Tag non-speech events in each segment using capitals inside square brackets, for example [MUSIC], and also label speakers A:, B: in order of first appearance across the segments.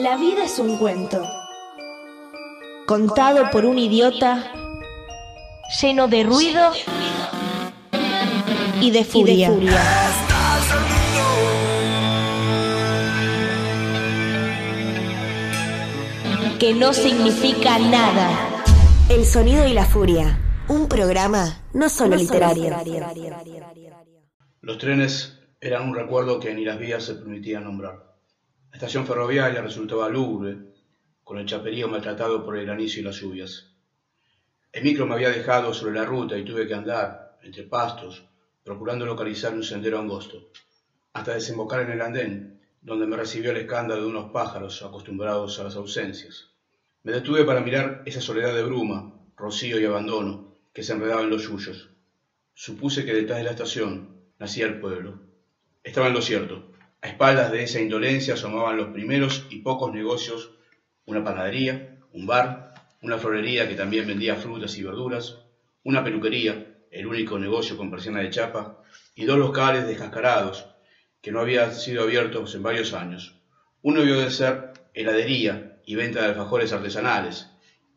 A: La vida es un cuento, contado por un idiota, lleno de ruido y de furia. Que no significa nada.
B: El sonido y la furia. Un programa no solo literario.
C: Los trenes eran un recuerdo que ni las vías se permitían nombrar. La estación ferroviaria resultaba lúgubre, con el chaperío maltratado por el granizo y las lluvias. El micro me había dejado sobre la ruta y tuve que andar, entre pastos, procurando localizar un sendero angosto, hasta desembocar en el andén, donde me recibió el escándalo de unos pájaros acostumbrados a las ausencias. Me detuve para mirar esa soledad de bruma, rocío y abandono que se enredaba en los suyos. Supuse que detrás de la estación nacía el pueblo. Estaba en lo cierto. A espaldas de esa indolencia asomaban los primeros y pocos negocios, una panadería, un bar, una florería que también vendía frutas y verduras, una peluquería, el único negocio con persiana de chapa, y dos locales descascarados que no habían sido abiertos en varios años. Uno debió de ser heladería y venta de alfajores artesanales.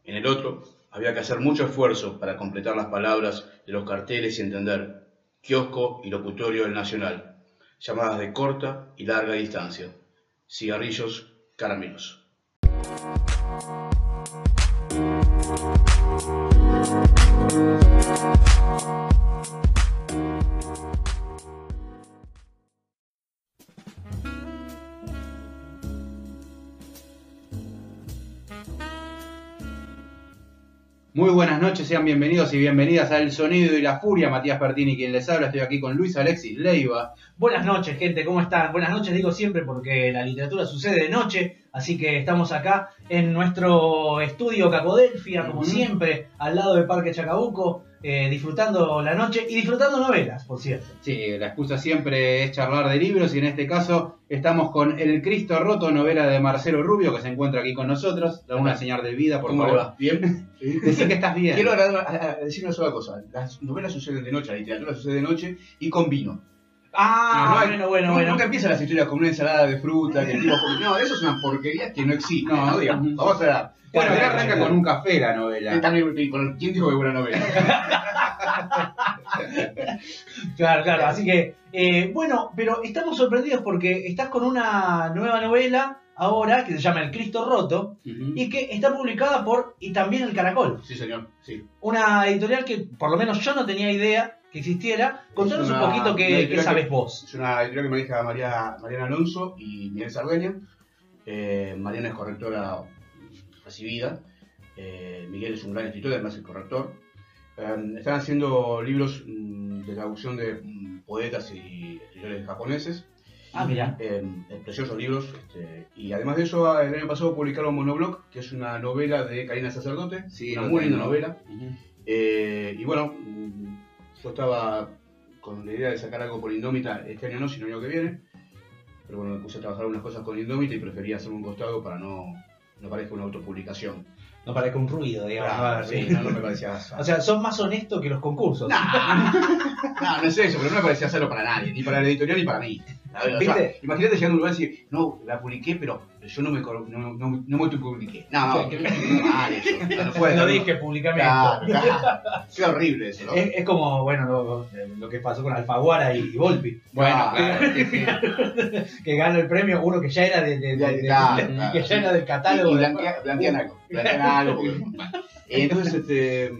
C: En el otro, había que hacer mucho esfuerzo para completar las palabras de los carteles y entender kiosco y locutorio del Nacional, llamadas de corta y larga distancia, cigarrillos, caramelos.
D: Muy buenas noches, sean bienvenidos y bienvenidas a El Sonido y la Furia. Matías Pertini, quien les habla. Estoy aquí con Luis Alexis Leiva.
E: Buenas noches, gente, ¿cómo están? Buenas noches, digo siempre porque la literatura sucede de noche, así que estamos acá en nuestro estudio Capodelfia, como siempre, al lado del Parque Chacabuco, eh, disfrutando la noche y disfrutando novelas, por cierto.
D: Sí, la excusa siempre es charlar de libros y en este caso estamos con El Cristo Roto, novela de Marcelo Rubio, que se encuentra aquí con nosotros. Da una señal de vida, por
C: ¿Cómo le
D: favor.
C: va? ¿Bien? [LAUGHS]
D: Decir que estás bien.
C: Quiero agradar- a- a- decir una sola cosa. Las novelas suceden de noche, la literatura sucede de noche y con vino.
E: Ah,
C: No, no,
E: bueno, bueno,
C: no-
E: bueno.
C: Nunca empiezan las historias con una ensalada de fruta, que el tipo come- No, eso es una porquería que no existe.
D: No.
C: No, digamos. Vamos a la.
D: Bueno, acá
C: Bueno,
D: arranca con un café la novela.
C: También, con- ¿Quién dijo que buena novela? [LAUGHS] [LAUGHS]
E: Claro, claro, así que, eh, bueno, pero estamos sorprendidos porque estás con una nueva novela ahora que se llama El Cristo Roto y que está publicada por y también El Caracol.
C: Sí, señor. Sí.
E: Una editorial que por lo menos yo no tenía idea que existiera. Contanos un poquito qué, qué sabes
C: que-
E: vos.
C: Es una editorial que maneja María, Mariana Alonso y Miguel Sardeña. Eh, Mariana es correctora recibida. Eh, Miguel es un gran escritor, además es corrector. Eh, están haciendo libros mm, de traducción de mm, poetas y escritores japoneses.
E: Ah, mira.
C: eh, preciosos libros. este, y además de eso, el año pasado publicaron Monoblock, que es una novela de Karina Sacerdote.
D: Sí,
C: una muy linda novela. Eh, y bueno, mm, yo estaba con la idea de sacar algo por Indómita este año no, sino el año que viene. Pero bueno, me puse a trabajar algunas cosas con Indómita y prefería hacer un costado para no, no parezca una autopublicación.
E: No parezca un ruido, digamos.
C: Claro,
E: ¿no?
C: sí, no, no me parecía
E: O sea, son más honestos que los concursos.
C: No, [LAUGHS] no es eso, pero no me parecía hacerlo para nadie, ni para la editorial ni para mí. Imagínate llegando a un lugar y decir, no, la publiqué, pero yo no me, no, no, no me autopubliqué. No, no, mal eso. [LAUGHS] No, puede
E: no dije
C: claro. Qué horrible eso, ¿no?
E: Es, es como, bueno, lo, lo que pasó con Alfaguara y, y Volpi.
D: Bueno, claro. [LAUGHS]
E: Que ganó el premio uno que ya era de, de- de- de-
C: Claro,
E: de-
C: claro.
E: que ya era del
C: Y,
E: catálogo.
C: y blanquean algo. Blanquean algo. porque- [LAUGHS] Entonces, este,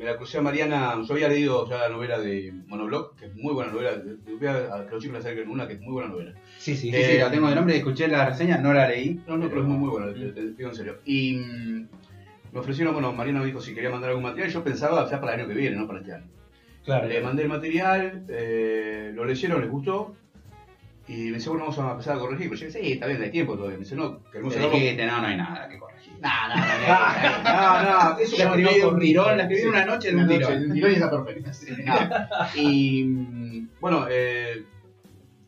C: me la crucé a Mariana. Yo había leído ya la novela de Monoblock, que es muy buena novela. Voy a, que los chicos acerquen una que es muy buena novela.
E: Sí, sí.
D: Sí, sí, la tengo de nombre, escuché la reseña, no la leí.
C: No, no, pero es muy, muy buena, te, te digo en serio. Y mm, me ofrecieron, bueno, Mariana me dijo si quería mandar algún material. Yo pensaba ya para el año que viene, no para este año.
E: Claro.
C: Le mandé el material, eh, lo leyeron, les gustó. Y me dice, bueno, vamos a empezar a corregir. Pero yo dije, sí, está bien, hay tiempo todavía. Me dice, no, queremos hacerlo.
D: no, no hay nada que corregir. [LAUGHS]
C: No, no, no, no, no, eso
D: La de un tirón, la escribí una noche de un tirón.
C: y está perfecta. [LAUGHS] Y mm, bueno, eh,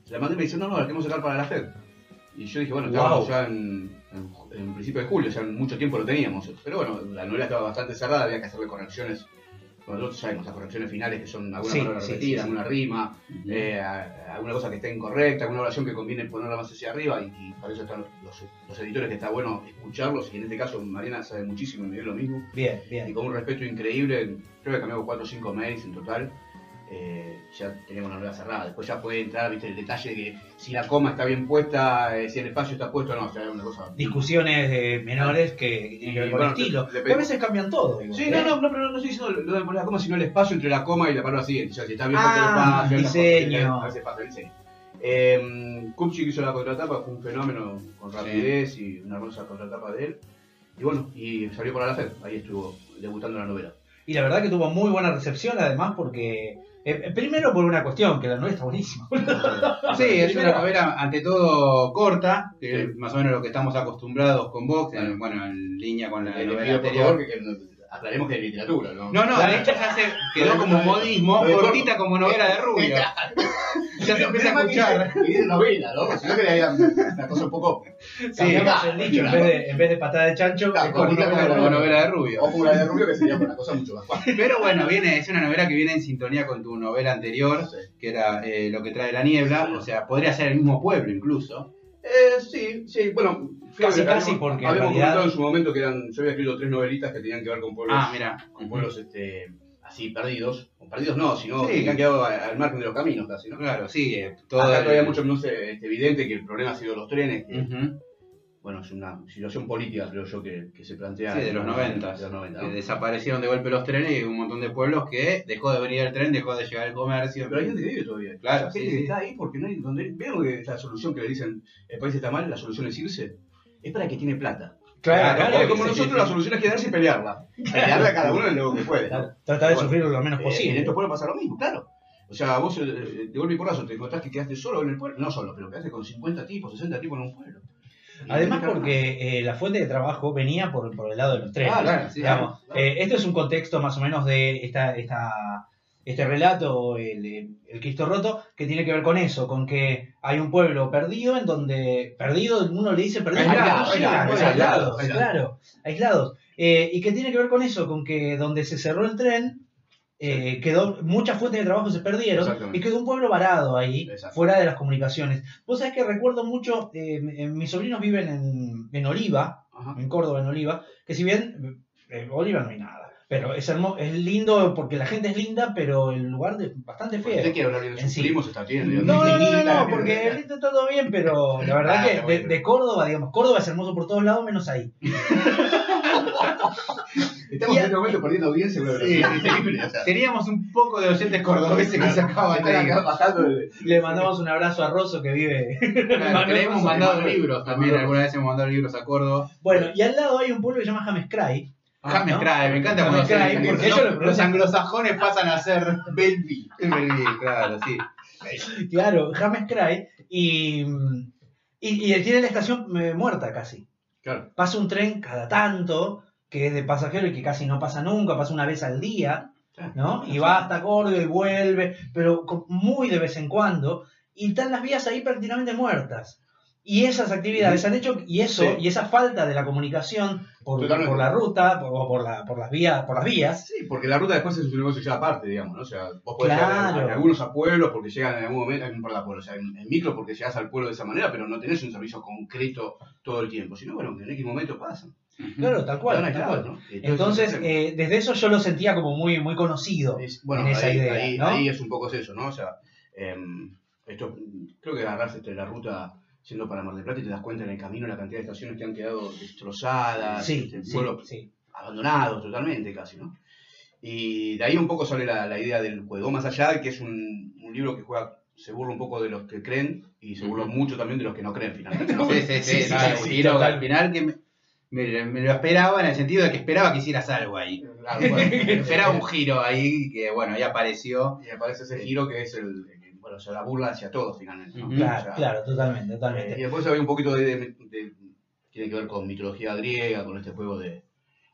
C: la mandé y me dice, no, no, la queremos sacar para la FED. Y yo dije, bueno, estábamos ya en, en, en principio de julio, ya en mucho tiempo lo teníamos. Pero bueno, la novela estaba bastante cerrada, había que hacerle correcciones Nosotros sabemos las correcciones finales que son alguna
E: Sí,
C: palabra repetida,
E: sí,
C: alguna rima, eh, alguna cosa que esté incorrecta, alguna oración que conviene ponerla más hacia arriba y, y para eso están los, editores que está bueno escucharlos y en este caso Mariana sabe muchísimo y me dio lo mismo
E: Bien,
C: y
E: bien.
C: con un respeto increíble, creo que cambiamos 4 o 5 mails en total. Eh, ya teníamos una nueva cerrada. Después ya puede entrar ¿viste, el detalle de que si la coma está bien puesta, eh, si el espacio está puesto, no, o sea, una cosa.
E: Discusiones eh, menores que tienen que ver con
C: bueno,
E: estilo. Que a veces cambian todo. digo,
C: Sí,
E: ¿eh?
C: no, no, no, pero no estoy diciendo lo de poner la coma, sino el espacio entre la coma y la palabra siguiente. O sea, si está bien puesto
E: Ah,
C: el espacio, esas
E: diseño.
C: a veces pasa el diseño. Eh, Kupchik hizo la contratapa, fue un fenómeno con rapidez y una hermosa contratapa de él. Y bueno, y salió para la FED, ahí estuvo debutando la novela.
E: Y la verdad que tuvo muy buena recepción, además, porque. eh, primero por una cuestión, que la novela está buenísima. [LAUGHS]
D: Sí, es una novela ante todo corta, que
C: Sí.
D: es más o menos lo que estamos acostumbrados con Vox, en-
C: Bueno.
D: bueno, en línea con la
C: Le
D: novela
C: pido por
D: anterior.
C: favor que, que aclaremos que es literatura, ¿no?
D: No, no, de hecho ya se [LAUGHS] quedó como modismo, cortita como novela de rubio. Ya se empieza a escuchar.
C: Y dice novela, ¿no? Si no que le hagan una cosa un poco.
E: Cambiamos el dicho, en vez, de, en vez de patada de chancho,
C: Claro,
E: es
C: como
D: novela de rubio.
C: O como la de Rubio, que sería una cosa mucho más fácil.
D: Pero bueno, viene, es una novela que viene en sintonía con tu novela anterior,
C: Sí.
D: que era eh, Lo que trae la niebla, o sea, podría ser el mismo pueblo incluso.
C: Eh, sí, sí, bueno.
E: Casi, casi, porque en
C: Habíamos
E: realidad-
C: comentado en su momento que eran. Yo había escrito tres novelitas que tenían que ver con pueblos.
D: Ah, mira.
C: Con pueblos este, así perdidos. O perdidos no, sino
D: Sí.
C: que han quedado al margen de los caminos casi, ¿no?
D: Claro, sí, eh, todo
C: Acá
D: el-
C: todavía mucho menos eh, este, evidente que el problema ha sido los trenes. que. Bueno, es una situación política, creo yo, que, que se plantea.
D: Sí, de los 90.
C: De los 90,
D: Que
C: ¿no?
D: desaparecieron de golpe los trenes y un montón de pueblos que dejó de venir el tren, dejó de llegar el comercio.
C: Pero hay gente que vive todavía.
D: Claro, sí,
C: está ahí porque no hay. Donde, ¿Vieron que esta solución que le dicen el país está mal? La solución es irse. Es para el que tiene plata.
E: Claro,
D: Claro,
C: como nosotros la solución es quedarse y pelearla. Pelearla cada uno en lo que puede.
E: Claro, Trata de
C: Bueno,
E: sufrir lo menos
C: Eh,
E: posible.
C: en estos pueblos pasa lo mismo, claro. O sea, vos eh, de golpe y porrazo te encontrás que quedaste solo en el pueblo. No solo, pero quedaste con 50 tipos, 60 tipos en un pueblo.
E: Además porque eh, la fuente de trabajo venía por, por el lado de los trenes.
C: Ah,
D: Claro, sí,
E: Digamos,
C: claro.
E: eh, esto es un contexto más o menos de esta, esta, este relato, el, el Cristo roto, que tiene que ver con eso, con que hay un pueblo perdido en donde, perdido, uno le dice perdido,
C: Aislado,
E: porque no llegan,
C: aislado,
E: aislados,
C: aislado.
E: claro, aislados. Eh, y que tiene que ver con eso, con que donde se cerró el tren, eh, quedó, muchas fuentes de trabajo se perdieron y quedó un pueblo varado ahí, fuera de las comunicaciones. Vos sabés que recuerdo mucho, eh, m- mis sobrinos viven en, en Oliva,
C: Ajá.
E: en Córdoba, en Oliva, que si bien en Oliva no hay nada, pero es hermoso, es lindo porque la gente es linda, pero el lugar es bastante feo.
C: usted quiere hablar bien de
E: En
C: sus
E: sí.
C: primos, está bien.
E: No, no, no, no, porque el lindo está todo bien, pero la verdad
C: Ah,
E: que de, Córdoba, digamos, Córdoba es hermoso por todos lados menos ahí. [LAUGHS]
C: Estamos
E: Y-
C: en este momento perdiendo audiencia la
D: Sí, Teníamos un poco de oyentes cordobeses que se acaban de
E: Le mandamos un abrazo a Rosso que vive. [LAUGHS]
D: Claro, le hemos mandado libros también, alguna vez hemos mandado libros a Córdoba.
E: Bueno, y al lado hay un pueblo que se llama James
D: James
E: ¿no?
D: Cray, me encanta cuando
E: Cray, porque ellos
D: los anglosajones pasan a ser Belleville. Belleville, claro, sí.
E: Claro, James Cray. Y, y, y tiene la estación eh, muerta casi.
C: Claro.
E: Pasa un tren cada tanto, que es de pasajero y que casi no pasa nunca, pasa una vez al día, ¿no? Y va hasta Córdoba y vuelve, pero muy de vez en cuando. Y están las vías ahí prácticamente muertas. Y esas actividades han hecho, y eso,
C: Sí.
E: y esa falta de la comunicación por, por la ruta, por, o por, la, por las vías, por las vías,
C: Sí, porque la ruta después es un negocio ya aparte, digamos, ¿no? O sea, vos podés
E: Claro.
C: llegar a- a algunos a pueblos porque llegan en algún momento, importa pueblo, o sea, en, en micro porque llegas al pueblo de esa manera, pero no tenés un servicio concreto todo el tiempo, sino bueno, que en X momento pasan.
E: claro, tal cual. Entonces,
C: es-
E: eh, desde eso yo lo sentía como muy, muy conocido.
C: es- bueno,
E: en esa
C: ahí,
E: idea,
C: ahí,
E: ¿no?
C: ahí es un poco eso, ¿no? O sea, em, esto, creo que agarrás este, la ruta yendo para Mar del Plata y te das cuenta en el camino la cantidad de estaciones que han quedado destrozadas,
E: Sí,
C: este,
E: sí,
C: pueblos
E: sí.
C: abandonados totalmente casi, ¿no? Y de ahí un poco sale la, la idea del juego, más allá de que es un, un libro que juega, se burla un poco de los que creen y se burla mucho también de los que no creen finalmente. ¿no?
D: Sí, sí, sí,
E: Sí,
D: no, al final que me, me- me lo esperaba en el sentido de que esperaba que hicieras algo ahí.
C: Claro, bueno, [LAUGHS]
D: esperaba un giro ahí que, bueno, ahí apareció.
C: y aparece ese giro que es el, o sea, la burla hacia todos finalmente.
E: Claro,
C: O sea,
E: claro, totalmente,
C: eh,
E: totalmente.
C: y después había un poquito de, de- de- tiene que ver con mitología griega, con este juego de,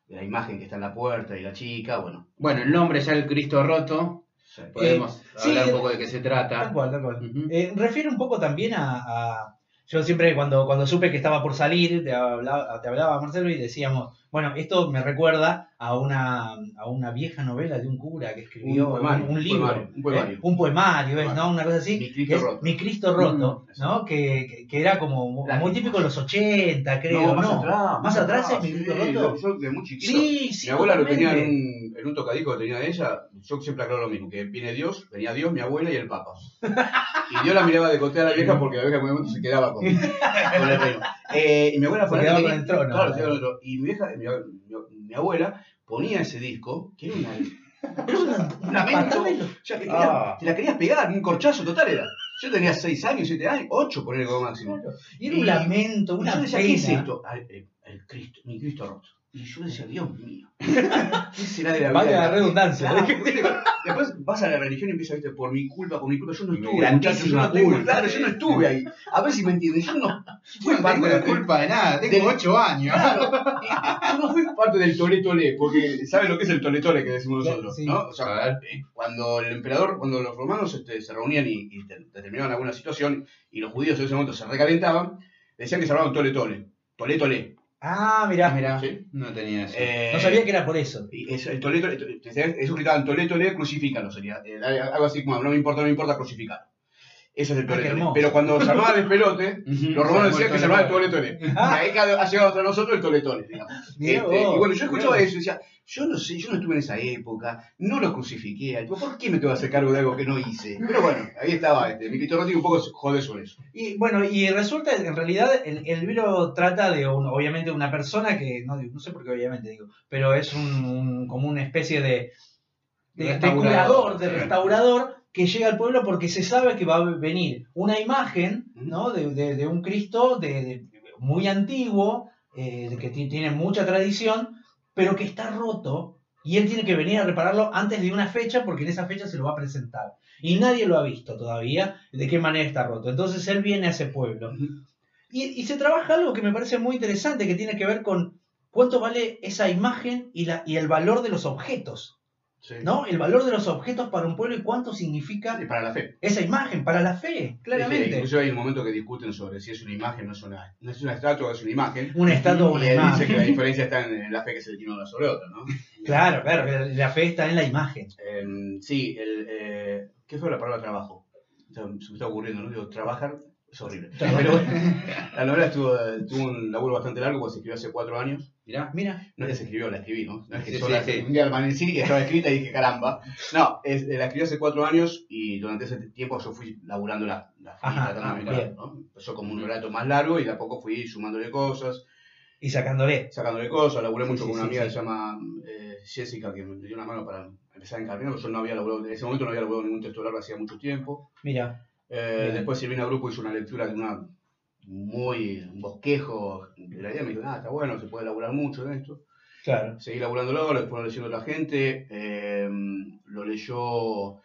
C: de la imagen que está en la puerta y la chica, bueno.
D: Bueno, el nombre ya el Cristo roto.
C: sí.
D: Podemos
E: sí,
D: hablar un poco de qué se
E: Tal
D: trata.
E: cual, tal cual.
D: Ujú.
E: Eh, refiere un poco también a, a- Yo siempre cuando, cuando supe que estaba por salir, te hablaba, te hablaba Marcelo y decíamos, bueno, esto me recuerda a una, a una vieja novela de un cura que escribió
C: Un poemario,
E: un,
C: un
E: libro,
C: poemario, un poemario.
E: eh, un poemario, ¿ves? ¿no? Una cosa así.
C: Mi Cristo roto.
E: Mi Cristo roto,
C: Mm,
E: ¿no? Que, que, que era como muy
C: Lágrimas.
E: típico de los 80, creo, ¿no?
C: más atrás.
E: Más atrás es Mi Cristo
C: sí,
E: roto.
C: Yo de muy chiquito.
E: Sí, sí.
C: mi abuela lo tenía en
E: totalmente.
C: Un, en un tocadisco que tenía de ella. Yo siempre aclaro lo mismo: que viene Dios, venía Dios, mi abuela y el Papa. [LAUGHS] Y Dios la miraba de cotea a la vieja porque la vieja en un momento se quedaba con, con el reino. Eh, y mi abuela
E: Se
C: ponía-
E: quedaba con el trono.
C: Claro, se con el trono. Y mi, vieja, mi, mi- mi abuela ponía ese disco, que era una. Un lamento. que
D: Ah.
C: te la querías pegar, un corchazo total era. Yo tenía 6 años, 7 años, 8 poner como máximo.
E: Y era un lamento, una
C: yo decía,
E: pena.
C: ¿qué es esto? El, el Cristo, mi Cristo roto. Y yo decía, Dios mío. ¿Qué [LAUGHS] será de la vida?
E: Valga la redundancia.
C: Claro, ¿viste? Después vas a la religión y empiezas, viste, por mi culpa, por mi culpa, yo no estuve, muchachos, yo no tengo, claro, yo no estuve ahí. A ver si me entienden, yo no [LAUGHS] fui
D: No
C: parte
D: tengo
C: de
D: la culpa de nada, tengo
C: de-
D: 8 años.
C: Claro, [LAUGHS] yo no fui parte del tole tole, porque ¿sabes lo que es el tole tole que decimos nosotros?
E: Sí.
C: ¿no? O sea,
D: A ver.
C: eh, cuando el emperador, cuando los romanos este, se reunían y, y te- determinaban alguna situación y los judíos en ese momento se recalentaban, decían que se hablaban tole tole, tole tole.
E: Ah, mirá.
D: Mira,
C: Sí.
D: no tenía eso.
C: Eh,
E: No sabía que era por eso.
C: y eso, el tole, tole, eso gritaban tole tole, crucifícalo sería. Eh, algo así como, no me importa, no me importa, crucificar. Eso es el
E: Ah, hermoso.
C: Pero cuando se armaba [LAUGHS] el pelote, los romanos decían que se armaba
D: el
C: el tole tole. Y ahí ha llegado hasta nosotros el tole tole, digamos. [LAUGHS]
E: Mirá
C: Este, y bueno, yo escuchaba
E: mirá
C: eso y decía, yo no sé, yo no estuve en esa época, no lo crucifiqué, tipo, ¿por qué me tengo que hacer cargo de algo que no hice? Pero bueno, ahí estaba, este, mi Cristo Rotti un poco jode sobre eso.
E: Y bueno, y resulta que en realidad el, el libro trata de un- obviamente una persona que, no, sé por qué obviamente digo, pero es un, un- como una especie de, de, de
C: restaurador
E: que llega al pueblo porque se sabe que va a venir una imagen ¿no? de, de- de un Cristo de, muy antiguo, eh, que ti- tiene mucha tradición, pero que está roto y él tiene que venir a repararlo antes de una fecha porque en esa fecha se lo va a presentar. Y nadie lo ha visto todavía de qué manera está roto. Entonces él viene a ese pueblo. Y, y se trabaja algo que me parece muy interesante, que tiene que ver con cuánto vale esa imagen y, la, y el valor de los objetos.
C: Sí.
E: ¿no? El valor de los objetos para un pueblo y cuánto significa
C: Y para la fe.
E: esa imagen para la fe,
C: Sí, sí,
E: claramente.
C: incluso hay un momento que discuten sobre si es una imagen o no es una, no es una estatua o es una imagen.
E: Una estatua o una
C: él dice que la
E: imagen.
C: diferencia está en, la fe que se le tiene una sobre otra, ¿no?
E: Claro, claro, la fe está en la imagen.
C: Em, sí, el, eh, ¿qué fue la palabra trabajo? Se me está ocurriendo, ¿no? Digo, trabajar es horrible. Pero [LAUGHS] la novela estuvo, tuvo un laburo bastante largo porque se escribió hace cuatro años.
D: Mirá.
E: Mira,
C: No es que se escribió, la escribí, ¿no? No es que
D: Sí,
C: yo
D: sí,
C: la-
D: sí.
C: un día amanecí y estaba escrita y dije, caramba. No, es- la escribí hace cuatro años y durante ese tiempo yo fui laburando la, la
E: Ajá, ah, bien.
C: ¿no? Empezó como un relato más largo y de a poco fui sumándole cosas,
E: y sacándole.
C: sacándole cosas. Laburé mucho con una amiga que se llama eh, Jessica, que me dio una mano para empezar a encarnar, porque yo no había laburado, en ese momento no había laburado ningún texto largo hacía mucho tiempo.
E: Mira,
C: Eh, después Silvina Grupo hizo una lectura de una muy un bosquejo de la idea, me dijo, ah, está bueno, se puede laburar mucho en esto.
E: claro.
C: Seguí laburándolo, lo fueron leyendo la gente, eh, lo leyó,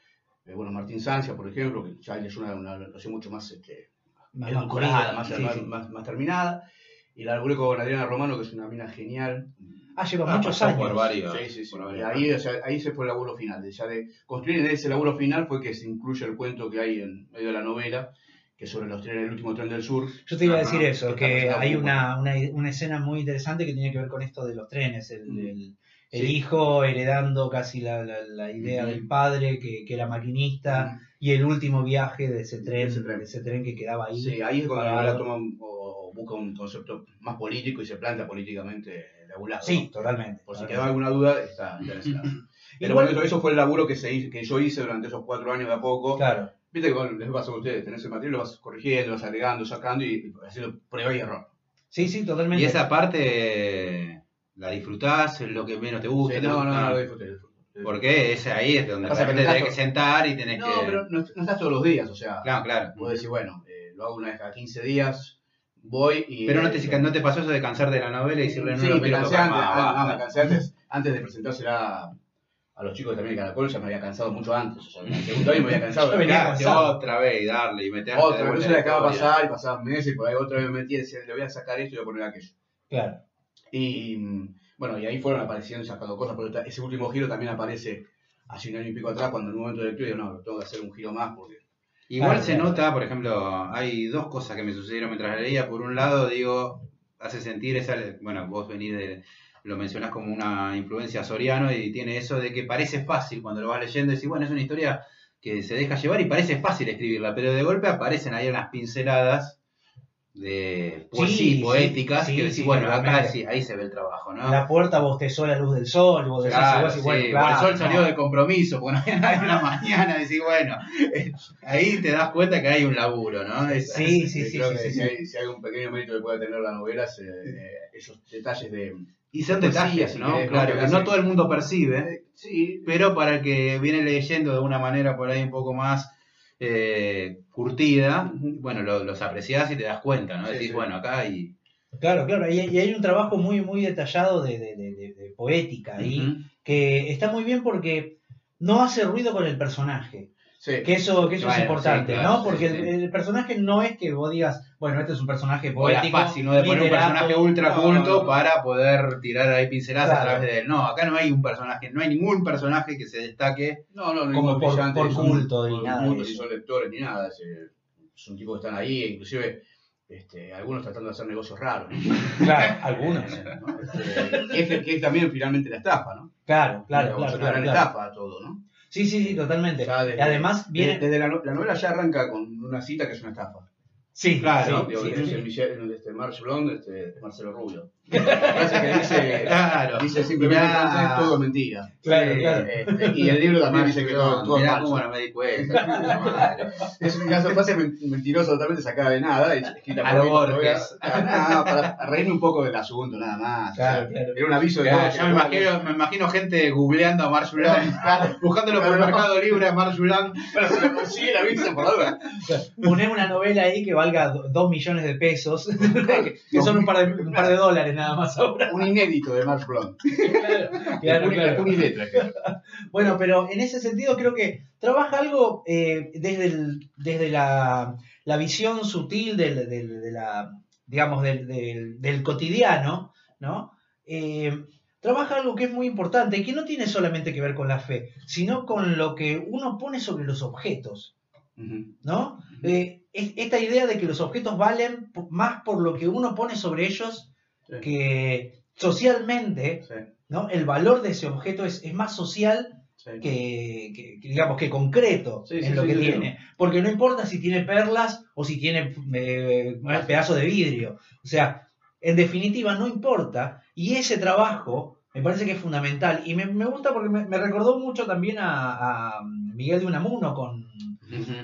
C: eh, bueno, Martín Sancia, por ejemplo, que ya leyó una, una versión mucho más este,
E: Más
C: edulcorada, más,
E: sí,
C: más,
E: sí.
C: más- más terminada. Y la laburé con Adriana Romano, que es una mina genial.
E: Ah, lleva
D: Ah,
E: muchos años.
D: por varios.
C: Sí, sí, sí.
D: por
C: ahí, o sea, ahí se fue el laburo final. de- Ya de construir ese laburo final fue que se incluye el cuento que hay en medio de la novela, que sobre los trenes, el último tren del sur.
E: Yo te iba a decir eso, que hay una, una, una escena muy interesante que tiene que ver con esto de los trenes, el,
C: Mm.
E: el- el
C: Sí.
E: hijo heredando casi la, la- la idea del padre que, que era maquinista y el último viaje de ese tren,
C: ese tren.
E: de ese tren que quedaba ahí.
C: Sí, ahí es cuando novela toma o, o busca un concepto más político y se plantea políticamente de algún lado.
E: Sí,
C: ¿no?
E: totalmente.
C: Por si quedaba alguna duda, está, lado. [LAUGHS] Pero bueno, eso fue el laburo que, se hizo- que yo hice durante esos cuatro años de a poco.
E: Claro.
C: Viste que bueno, les pasa a ustedes, tenés el material, lo vas corrigiendo, vas agregando, sacando y, y haciendo prueba y error.
E: Sí, sí, totalmente.
D: Y esa parte la disfrutás, es lo que menos te gusta.
C: Sí,
D: te
C: no,
D: gusta.
C: no, no, lo disfruté, lo.
D: Porque ese ahí es donde realmente
C: no
D: tenés que sentar y tenés
C: No,
D: que.
C: pero no, no estás todos los días, o sea,
D: Claro, claro.
C: puedo decir, bueno, eh, lo hago una vez cada 15 días, voy y...
D: Pero no te, no te pasó eso de cansar de la novela y decirle no
C: sí,
D: lo
C: me cansé antes, ah, no,
D: basta.
C: me cansé antes, antes de presentársela a los chicos también de Caracol, ya me había cansado mucho antes, o sea, en el segundo año me había cansado.
E: Yo venía cansado.
D: otra vez y darle y meterte de
C: Otra vez, le acaba de pasar y pasaban meses y por ahí otra vez me metí y decía, le voy a sacar esto y voy a poner aquello.
E: Claro.
C: Y bueno, y ahí fueron apareciendo sacando cosas, pero ese último giro también aparece hace un año y pico atrás, cuando en un momento de lectura digo, no, tengo que hacer un giro más porque
D: Igual
E: Claro,
D: se
E: claro.
D: nota, por ejemplo, hay dos cosas que me sucedieron mientras leía. Por un lado, digo, hace sentir esa, bueno, vos venís de, lo mencionás como una influencia soriano y tiene eso de que parece fácil cuando lo vas leyendo, decís, bueno, es una historia que se deja llevar y parece fácil escribirla, pero de golpe aparecen ahí unas pinceladas de poesía,
E: Sí,
D: poéticas
E: sí,
D: que decís,
E: sí,
D: bueno, acá ahí se ve el trabajo, ¿no?
E: La puerta bostezó la luz del sol, vos decís,
D: Claro,
E: vos claro,
D: el sol salió
E: no.
D: de compromiso, porque no había nadie en la mañana, decís, bueno, eh, [LAUGHS] ahí te das cuenta que hay un laburo, ¿no? Es-
E: Sí, [LAUGHS] sí, sí,
C: creo
E: sí,
C: que
E: sí,
C: si. Hay, si hay un pequeño mérito que pueda tener la novela, eh, esos detalles de...
D: Y son detalles, ¿no? Claro, que no todo el mundo percibe,
C: Sí,
D: pero para el que viene leyendo de una manera por ahí un poco más eh, curtida, bueno, lo- los apreciás y te das cuenta, ¿no?
C: Sí,
D: Decís,
C: sí.
D: bueno, acá hay...
E: Claro, claro, y, y hay un trabajo muy, muy detallado de, de- de- de- de poética ahí, que está muy bien porque no hace ruido con el personaje,
C: sí.
E: que eso, que eso es importante,
D: sí, claro,
E: ¿no? Porque
D: sí.
E: El, el personaje no es que vos digas, bueno, este es un personaje poético,
D: fácil, ¿no? De poner un personaje ultra
C: no,
D: culto
C: no, no.
D: para poder tirar ahí pinceladas
E: Claro.
D: a través de él. No, acá no hay un personaje, no hay ningún personaje que se destaque.
C: No, no, no
E: Como por- por
C: son-
E: culto
C: por
E: nada de
C: cultos,
E: eso.
C: ni son lectores ni nada. Es, son tipos que están ahí, inclusive este, algunos tratando de hacer negocios raros. ¿no?
E: Claro, algunos.
C: ¿no? [LAUGHS] Este, que, es, que es también finalmente la estafa, ¿no?
E: Claro, claro, claro,
C: una gran
E: claro, claro.
C: estafa todo, ¿no?
E: Sí, sí, sí, totalmente.
C: Desde-
E: y además viene...
C: Desde la, no- la novela ya arranca con una cita que es una estafa.
E: Sí,
D: Claro,
C: ¿no?
E: sí,
C: Digo,
E: sí,
C: Michel- este, Marge Blonde, este, Marcelo Rubio. Parece que dice,
D: Claro.
C: dice simplemente
D: Mirá.
C: todo mentira.
E: Claro, claro.
C: este, y el libro también dice que todo, todo es
D: Mirá cómo no me di cuenta.
C: Es una frase men- mentirosa totalmente sacada de nada, es- escrita
D: A lo
C: por
D: Borges.
C: nada, para reírme un poco del asunto, nada más.
E: Claro,
C: O sea,
E: claro.
C: Era un aviso de
D: Ya,
C: todo,
D: ya me, imagino, me imagino gente googleando a Marge Blanc, buscándolo por
C: no.
D: Mercado Libre a Marge Blanc.
C: Pero se lo consigue el aviso por ahora.
E: Poner una novela ahí que valga do- dos millones de pesos, [LAUGHS] que, que son un par, de, un par de dólares nada más ahora.
C: Un inédito de Marge Blonde. [LAUGHS]
E: Claro, claro,
C: creo.
E: Bueno, pero en ese sentido creo que trabaja algo eh, desde, el- desde la, la visión sutil del, del- de la, digamos, del, del- del cotidiano, ¿no? Eh, trabaja algo que es muy importante y que no tiene solamente que ver con la fe, sino con lo que uno pone sobre los objetos. ¿no? Eh, es- esta idea de que los objetos valen más por lo que uno pone sobre ellos
C: Sí.
E: que socialmente,
C: Sí,
E: ¿no? El valor de ese objeto es, es más social que, digamos, que concreto en lo que tiene. Porque no importa si tiene perlas o si tiene eh, un pedazo de vidrio. O sea, en definitiva, no importa. Y ese trabajo me parece que es fundamental. Y me, me gusta porque me, me recordó mucho también a, a Miguel de Unamuno con,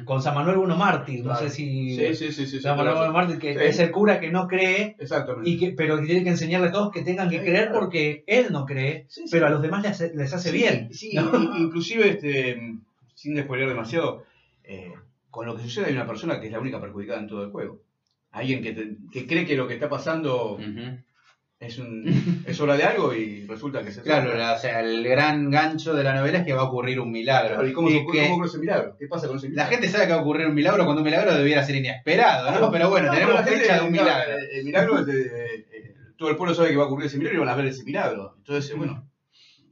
E: Con San Manuel Bruno Mártir. No sé si.
C: Sí, sí, sí, sí.
E: San Manuel Bruno Mártir, que es el cura que no cree.
C: Exactamente.
E: Y que, pero que tiene que enseñarle a todos que tengan que creer
C: claro.
E: porque él no cree, pero a los demás les hace, les hace bien.
C: Sí, inclusive, este, sin despoiler demasiado, eh, con lo que sucede hay una persona que es la única perjudicada en todo el juego. Alguien que, te- que cree que lo que está pasando. Es, un, [LAUGHS] es obra de algo y resulta que se
D: Claro, la- o sea, el gran gancho de la novela es que va a ocurrir un milagro.
C: Claro, ¿Y cómo,
D: Y
C: se-
D: que
C: cómo ocurre ese milagro? ¿Qué pasa con ese
D: la
C: milagro?
D: gente sabe que va a ocurrir un milagro cuando un milagro debiera ser inesperado, ¿no? Pero bueno,
C: No,
D: tenemos
C: pero la gente-
D: fecha de un milagro.
C: El, el milagro de- de- eh, todo el pueblo sabe que va a ocurrir ese milagro y van a ver ese milagro. Entonces, bueno,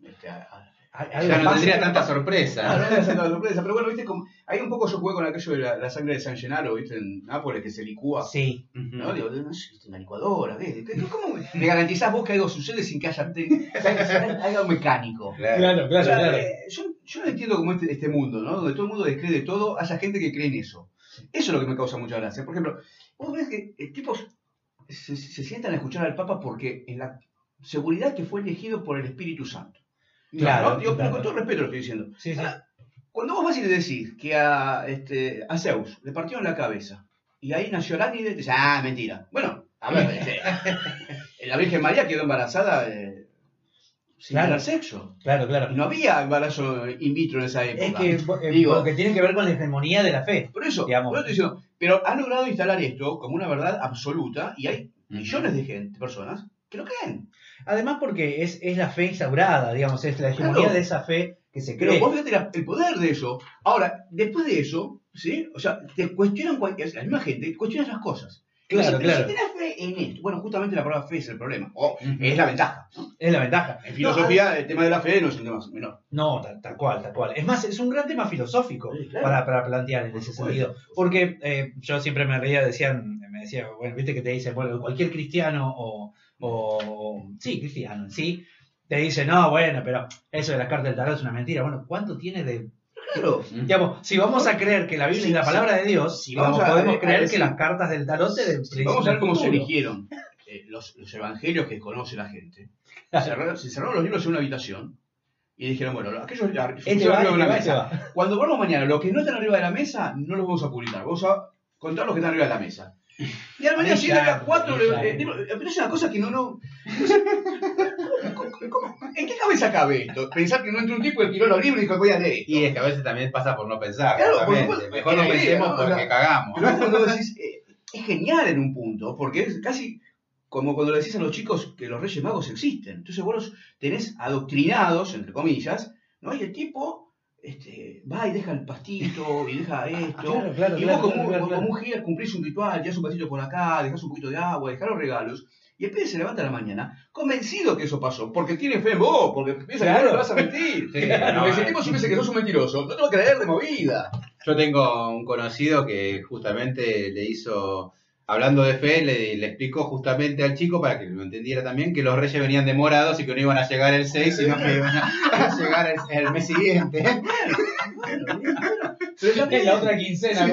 C: este, a- a-
E: Hay- algo
D: Ya no tendría tanta sorpresa.
C: no es tanta sorpresa, pero bueno, viste, como, ahí un poco yo jugué con aquello de la, la sangre de San Gennaro, viste, en Nápoles, que se licúa.
E: Sí.
C: ¿no? Digo, no sé, una licuadora, ¿ves? ¿Qué- ¿Cómo me garantizás vos que algo sucede sin que haya, te- que haya algo mecánico?
D: Claro.
C: O sea, eh, yo, yo no entiendo cómo este, este mundo, ¿no? Donde todo el mundo descree de todo, haya gente que cree en eso. Eso es lo que me causa mucha gracia. Por ejemplo, vos ves que eh, tipos se, se sientan a escuchar al Papa porque en la seguridad que fue elegido por el Espíritu Santo.
E: Claro,
C: ¿no?
E: Claro.
C: con todo respeto lo estoy diciendo.
E: sí, sí.
C: Cuando vos vas y le decís que a, este, a Zeus le partieron la cabeza y ahí nació Aránide, dices, ah, mentira. Bueno, a ver, [LAUGHS] este, la Virgen María quedó embarazada eh, sin
E: Claro.
C: tener sexo.
E: Claro, claro.
C: No había embarazo in vitro en esa época.
E: Es que eh,
C: Digo-
E: porque tiene que ver con la hegemonía de la fe.
C: Por eso,
E: digamos.
C: por eso estoy diciendo, pero han logrado instalar esto como una verdad absoluta y hay millones de gente, personas que lo creen.
E: Además porque es, es la fe instaurada, digamos, es la hegemonía
C: Claro.
E: de esa fe que se
C: Pero
E: cree.
C: vos fíjate el poder de eso. Ahora, después de eso, ¿sí? O sea, te cuestionan cualquier, la misma gente cuestiona las cosas.
E: Claro,
C: Pero
E: claro.
C: Si tenés fe en esto, bueno, justamente la palabra fe es el problema, o es la ventaja. ¿no?
E: Es la ventaja.
C: En filosofía, el tema de la fe no es un tema menor.
E: No, tal, tal cual, tal cual. Es más, es un gran tema filosófico
C: Sí, claro.
E: para, para plantear en ese sentido. Porque eh, yo siempre me reía, decían, me decía, bueno, viste que te dicen, bueno, cualquier cristiano o, o sí, cristiano sí, te dice, no, bueno, pero eso de las cartas del tarot es una mentira. Bueno, ¿cuánto tiene de
C: Claro.
E: Digamos, si vamos a creer que la Biblia
C: Sí,
E: es la
C: sí.
E: palabra de Dios,
C: Si
E: digamos,
C: vamos a-
E: podemos
C: a
E: creer
C: decir-
E: que las cartas del tarot de-
C: Sí, Vamos a ver cómo se eligieron eh, los, los evangelios que conoce la gente. Cerraron- se cerraron los libros en una habitación y dijeron, bueno, aquellos
E: Este va,
C: arriba de
E: va, este
C: mesa.
E: va.
C: Cuando volvamos mañana, los que no están arriba de la mesa, no los vamos a publicar. Vamos a contar los que están arriba de la mesa. Y
E: está,
C: había cuatro.
E: ahí está.
C: eh, digo, pero es una cosa que no. no [LAUGHS] ¿Cómo- cómo- ¿En qué cabeza cabe esto? Pensar que no entró un tipo y tiró los libros y dijo, voy a leer esto.
D: Y es que a veces también pasa por no pensar.
C: Claro, por.
D: Mejor no pensemos
C: ¿no? O sea,
D: porque cagamos.
C: Pero es cuando decís, eh, es genial en un punto, porque es casi como cuando le decís a los chicos que los Reyes Magos existen. Entonces vos los tenés adoctrinados, entre comillas, ¿no? Y el tipo este, va y deja el pastito y deja esto.
E: Claro, claro,
C: y
E: claro,
C: vos como,
E: claro,
C: como
E: claro.
C: mujer cumplís un ritual, tirás un pasito por acá, dejás un poquito de agua, dejás los regalos. Y el pibe se levanta a la mañana convencido que eso pasó, porque tiene fe en vos, porque piensa que no le vas a mentir.
D: Sí, [LAUGHS]
C: Porque
D: no,
C: si el
D: eh.
C: tipo supiese que sos un mentiroso, no te va a creer de movida.
D: Yo tengo un conocido que justamente le hizo, hablando de fe, le, le explicó justamente al chico, para que lo entendiera también, que los reyes venían demorados y que no iban a llegar el 6, sino que iban a llegar el, el mes siguiente. [LAUGHS]
C: Pero ya
E: la otra quincena.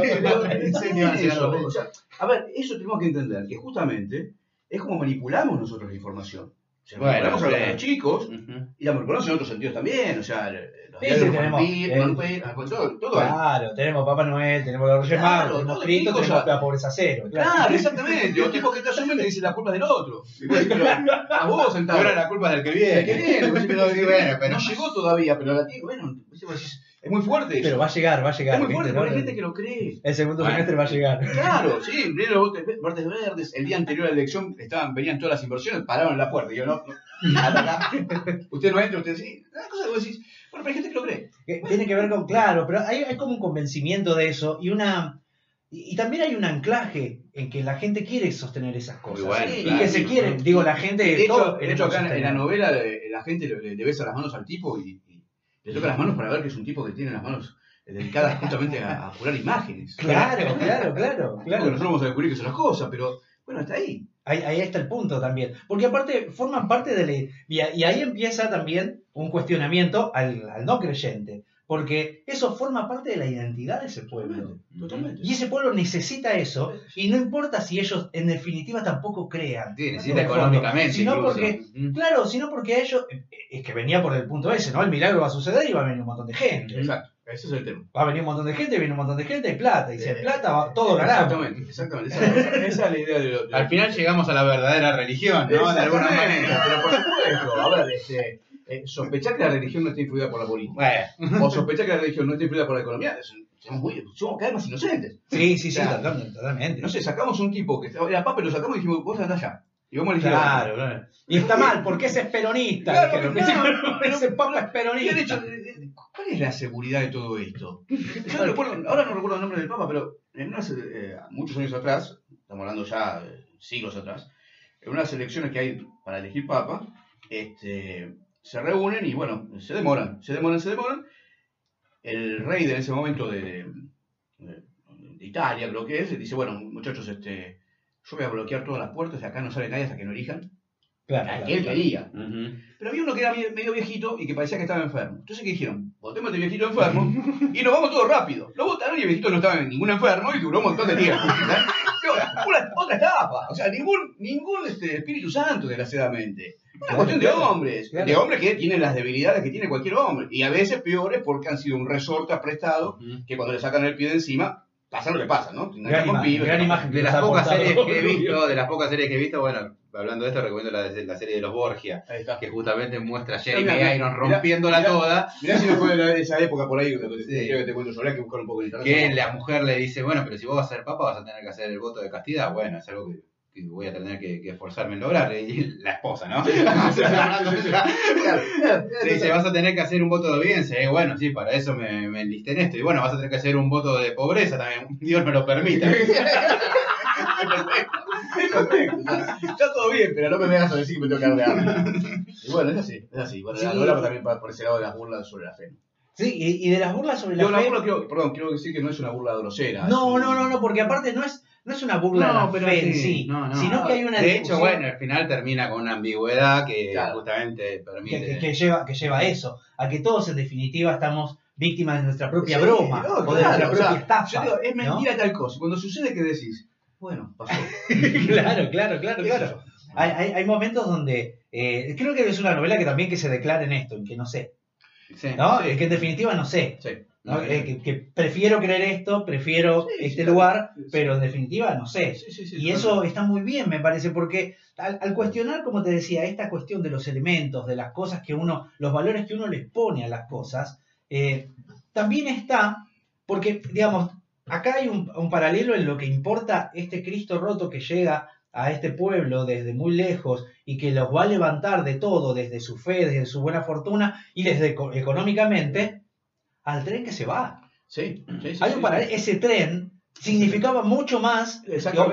D: A
C: ver, eso tenemos que entender, que justamente es como manipulamos nosotros la información. O sea,
D: Bueno,
C: a los- los chicos
D: Ujú.
C: y la manipulamos en otros sentidos también. O sea, los
E: Sí, tenemos, eh,
C: todo, todo ahí.
E: Claro, tenemos Papá Noel, tenemos los Reyes
C: Claro,
E: Magos, tenemos Cristo,
C: tipo,
E: tenemos
C: o sea-
E: la pobreza cero. Claro.
C: Claro, exactamente. O tipos que te asumen te dicen la culpa es del otro. Pero a vos sentado.
D: Ahora la culpa es del que viene.
C: El que viene, pero, [LAUGHS]
D: bueno, pero-
C: no llegó todavía, pero la tiene. Bueno, decís, es muy fuerte eso.
E: Pero va a llegar, va a llegar.
C: es muy fuerte, porque hay gente que lo cree.
E: El segundo
D: Bueno.
E: semestre va a llegar.
C: Claro, sí, primero brotes brotes verdes. El día anterior a la elección estaban, venían todas las inversiones, pararon en la puerta. Y yo, no, no, hasta acá. [LAUGHS] Usted no entra, usted sí. Una cosa que vos decís, bueno, pero hay gente que lo cree.
E: Tiene que ver con, claro, pero hay, hay como un convencimiento de eso y una. Y, también hay un anclaje en que la gente quiere sostener esas cosas.
D: bueno,
E: y
C: claro.
E: que se quiere, digo, la gente.
C: De hecho, de acá en, en la novela eh, la gente le, le besa las manos al tipo y le toca las manos para ver que es un tipo que tiene las manos eh, dedicadas justamente a, a curar imágenes.
E: Claro, claro, claro, claro.
C: nosotros vamos a descubrir que son las cosas, pero bueno, está ahí.
E: Ahí, ahí está el punto también. Porque aparte forman parte de la... Y ahí empieza también un cuestionamiento al, al no creyente. Porque eso forma parte de la identidad de ese pueblo.
C: Totalmente.
E: Y ese pueblo necesita eso. Y no importa si ellos en definitiva tampoco crean.
D: Sí, necesita económicamente.
E: Sino
D: incluso.
E: porque, claro, sino porque a ellos... Es que venía por el punto ese, ¿no? El milagro va a suceder y va a venir un montón de gente.
C: Exacto, ese es el tema.
E: Va a venir un montón de gente, viene un montón de gente, hay plata. Y si hay plata, va, todo ganamos.
C: Exactamente, exactamente. Esa, es la idea de lo, de
D: Al final llegamos a la verdadera religión, ¿no? De alguna manera.
C: Pero por supuesto, a ver, este, eh, sospechar que la religión no está influida por la política,
D: Bueno,
C: o sospechar que la religión no está influida por la economía, somos, muy, somos cada vez más inocentes.
E: Sí, sí, sí,
C: O sea,
E: totalmente. totalmente.
C: No sé, sacamos un tipo que era papa y lo sacamos y dijimos, vos andás allá. Y vamos a elegir
E: Claro, claro. Y está mal, porque ese es peronista.
C: Claro, claro, [LAUGHS] pero-
E: ese papa es peronista.
C: hecho, eh, eh, ¿cuál es la seguridad de todo esto? Yo no recuerdo, ahora no recuerdo el nombre del papa, pero en unas, eh, muchos años atrás, estamos hablando ya eh, siglos atrás, en unas elecciones que hay para elegir papa, este, se reúnen y bueno, se demoran, se demoran, se demoran. El rey de ese momento de, Italia, creo que es, dice, bueno, muchachos, este, yo voy a bloquear todas las puertas, de acá no sale nadie hasta que no elijan
E: Claro, claro,
C: que él. Pero había uno que era medio viejito y que parecía que estaba enfermo. Entonces, ¿qué dijeron? Votemos a este viejito enfermo [LAUGHS] y nos vamos todos rápido. Lo votaron y el viejito no estaba en ningún enfermo y duró un montón de. [LAUGHS] Pero, una- otra etapa. O sea, ningún, ningún este, Espíritu Santo, desgraciadamente. Es una cuestión de hombres.
E: Claro.
C: De hombres que tienen las debilidades que tiene cualquier hombre. Y a veces peores porque han sido un resorte aprestado
D: Ujú.
C: que cuando le sacan el pie de encima, pasa lo que pasa, ¿no?
E: Gran imagen,
C: pibes,
E: gran imagen.
D: De las pocas series que he [LAUGHS] visto, de las pocas series que he visto, bueno, hablando de esto, recomiendo la, la serie de los Borgia, que justamente muestra a Jeremy Irons
C: mirá,
D: rompiéndola
C: mirá.
D: toda,
C: Mirá si no fue de esa época por ahí, que te,
D: Sí.
C: que te cuento yo, que buscar un poco en internet.
D: que la mujer le dice, bueno, pero si vos vas a ser papa vas a tener que hacer el voto de castidad, bueno, es algo que, que voy a tener que, que esforzarme en lograr, y [LAUGHS] la esposa, ¿no? Le dice, vas a tener que hacer un voto de obediencia. Y bueno, sí, para eso me, me enlisté en esto. Y bueno, vas a tener que hacer un voto de pobreza también. [LAUGHS] Dios me lo
C: sea, [LAUGHS] está todo bien, pero no me vengas a decir que me tengo que dar de hambre. Y bueno, es así, es así. Bueno,
E: Sí.
C: la también por ese lado de las burlas sobre la fe.
E: Sí, y, de las burlas sobre la
C: Yo la
E: fe-
C: burla, quiero, perdón, quiero decir que no es una burla grosera.
E: No, no, no, no, porque aparte no es, no es una burla
D: No,
E: de la
D: pero
E: fe en
D: sí,
E: sí,
D: no, no.
E: sino que hay una
D: De hecho, bueno, al final termina con una ambigüedad que
C: Claro.
D: justamente permite.
E: que- que lleva, que lleva a eso, a que todos en definitiva estamos víctimas de nuestra propia
C: Sí,
E: broma
C: no,
E: o de
C: claro,
E: nuestra
C: o
E: propia
C: sea,
E: estafa.
C: yo digo, es
E: ¿no?
C: mentira tal cosa. Cuando sucede que decís, bueno, pasó. [LAUGHS]
E: claro, claro, claro, claro. Hay, hay, hay momentos donde eh, creo que es una novela que también que se declara en esto, en que no sé,
D: Sí,
E: ¿no?
D: sí.
E: Es que en definitiva no sé. Eh, que, que prefiero creer esto, prefiero
C: Sí,
E: este lugar,
C: Sí.
E: pero en definitiva no sé. Y eso está muy bien, me parece, porque al, al cuestionar, como te decía, esta cuestión de los elementos, de las cosas que uno, los valores que uno les pone a las cosas, eh, también está, porque, digamos, acá hay un, un paralelo en lo que importa este Cristo roto que llega a este pueblo desde muy lejos y que los va a levantar de todo, desde su fe, desde su buena fortuna y desde eco- económicamente, al tren que se va.
C: Sí, sí, sí,
E: Hay un paralelo, ese tren significaba mucho más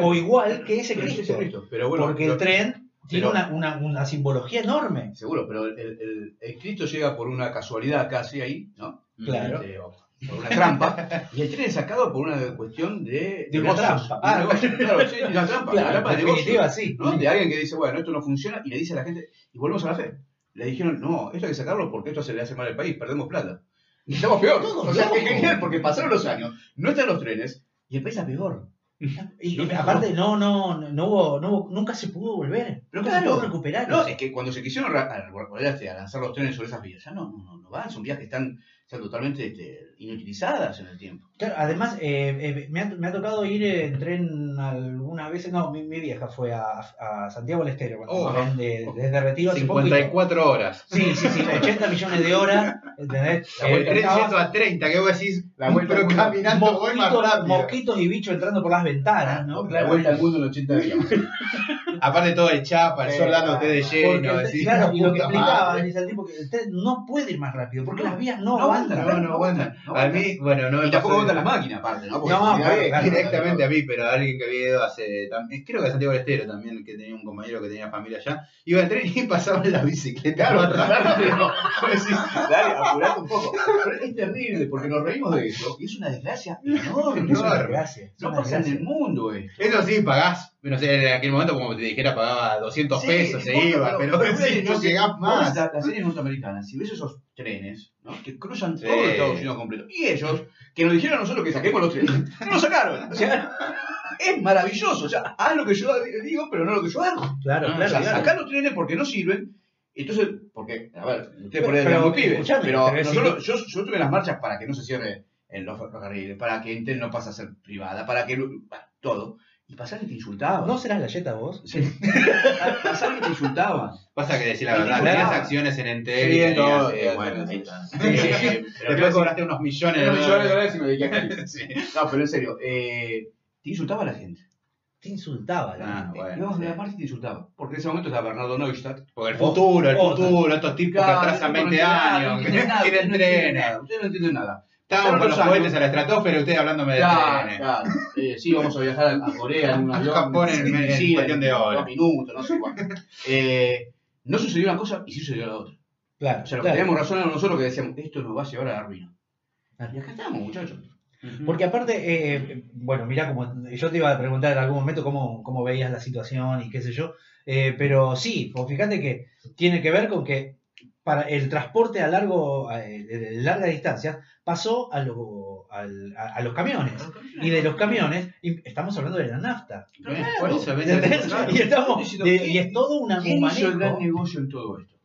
E: o, igual que ese Cristo.
C: Cristo. Pero bueno,
E: porque
C: lo-
E: el tren tiene
C: pero-
E: una, una, una simbología enorme.
C: Seguro, pero el, el- el Cristo llega por una casualidad casi ahí, ¿no?
E: Claro.
C: Este, o por una trampa, y el tren es sacado por una cuestión de.
E: De una
C: negocios,
E: trampa. Ah,
C: negocios. claro, sí, de una trampa. una
E: Claro,
C: trampa
E: en
C: de negocios,
E: sí.
C: ¿no? De alguien que dice, bueno, esto no funciona, y le dice a la gente, y volvemos a la fe. Le dijeron, no, esto hay que sacarlo porque esto se le hace mal al país, perdemos plata. Y estamos peor.
E: Todo
C: o sea, es genial, porque pasaron los años, no están los trenes, y el país está peor. [LAUGHS]
E: Y
C: No,
E: aparte, no, no, no, hubo, no hubo- nunca se pudo volver. Nunca se
C: claro.
E: pudo recuperar.
C: No, es que cuando se quisieron a, este, a lanzar los trenes sobre esas vías, ya no, no, no van, son vías que están, están totalmente este, inutilizadas en el tiempo.
E: Claro, además, eh, eh, me, ha, me ha tocado ir en tren algunas veces. No, mi, mi vieja fue a, a Santiago del Estero, cuando
D: Oh.
E: ven de- desde Retiro hace poquito.
D: 54 horas.
E: Sí, sí, sí, [LAUGHS] 80 millones de horas. ¿entendés?
D: La
E: Eh,
D: 300 a 30, que vos decís,
C: La vuelta
D: pero caminando voy más
E: mosquitos,
D: rápido.
E: mosquitos y bichos entrando por las ventanas, ¿no?
C: la vuelta al mundo en 80 días. [LAUGHS]
D: Aparte todo el chapa, el sol dándote de lleno.
E: tren- claro, y lo que
D: puta
E: explicaba
D: madre.
E: dice el tipo que el tren no puede ir más rápido porque las vías no,
C: no
E: aguantan.
C: Aguantan,
D: No, no aguantan.
C: no
D: A mí, bueno, no
C: Y tampoco aguantan las máquinas, aparte, ¿no? Porque
E: No, claro, claro.
D: directamente a mí, pero a alguien que había ido hace, también, creo que a Santiago del Estero también, que tenía un compañero que tenía familia allá, iba en tren y [LAUGHS] pasaba en la bicicleta.
C: Claro, pero vos decís, dale, apurate un poco. Pero es terrible porque nos reímos de eso y es una desgracia enorme.
E: Es una desgracia, es
C: No pasa en el mundo esto.
D: Eso sí, pagás, no sé, en aquel momento como te dijera pagaba 200
C: Sí,
D: pesos, se iba, pero,
C: pero
D: sí, no [LAUGHS] llegás más.
C: ves la- Las series norteamericanas, si ves esos trenes, ¿no? Que cruzan
D: Sí.
C: todo Estados Unidos completo. Y ellos, que nos dijeron a nosotros que saquemos los trenes, no los sacaron. O sea, es maravilloso. O sea, haz lo que yo digo, pero no lo que yo hago.
E: Claro,
C: O
E: claro,
C: sea,
E: claro.
C: sacar los trenes porque no sirven. Entonces, porque, a ver, ustedes por ahí
E: Pero,
C: pibes,
E: escuchame,
C: pero
E: pero
C: nosotros, yo, yo estuve en las marchas para que no se cierre en los ferrocarriles, para que Intel no pase a ser privada, para que bueno, todo. Y pasaban y te insultaban.
E: ¿No serás la yeta vos?
C: Sí. [LAUGHS] pasaban y te insultaban.
D: Pasa que decir la verdad,
C: claro.
D: tenías acciones en Entel
C: Sí, todo,
D: eh,
C: eh,
D: bueno,
C: sí.
D: sí.
C: Sí, sí, sí.
D: Después cobraste unos millones de
C: Pero millones de
D: dólares.
C: dólares y me dediqué a. [LAUGHS]
D: Sí.
C: No, pero en serio, eh, te insultaba la gente.
E: Te insultaba la
D: Ah,
E: gente.
D: bueno.
C: Íbamos
D: sí.
C: te insultaba. Porque en ese momento estaba Bernardo Neustadt.
D: Porque el futuro, el futuro, estos tipos que atrasan
C: no
D: 20
C: entienden nada,
D: años,
C: no
D: que tienen
C: no
D: trenes.
C: Ustedes no entienden nada.
D: Estaban con los
C: años.
D: a la estratosfera y ustedes hablándome de
C: Claro,
D: trenes.
C: claro. Eh, sí, vamos a viajar a, a Corea en un [LAUGHS]
D: A
C: avión.
D: Japón en- en
C: sí,
D: cuestión de horas.
C: Dos minutos, no sé cuánto. Eh, no sucedió una cosa y sí sucedió la otra.
E: Claro,
C: O sea, lo que
E: claro.
C: teníamos razón era nosotros que decíamos, esto nos va a llevar a la ruina. Y acá estamos, muchachos.
E: Porque aparte, eh, bueno, mira, como yo te iba a preguntar en algún momento cómo, cómo veías la situación y qué sé yo, eh, pero sí, pues fíjate que tiene que ver con que para el transporte a largo eh, de larga distancia pasó a, lo- al- a- a los camiones. Y de los camiones, y estamos hablando de la nafta.
C: Claro.
E: Y, estamos, de-
C: ¿qué-
E: y es todo una,
C: ¿Quién
E: un
C: hizo el gran negocio en todo esto?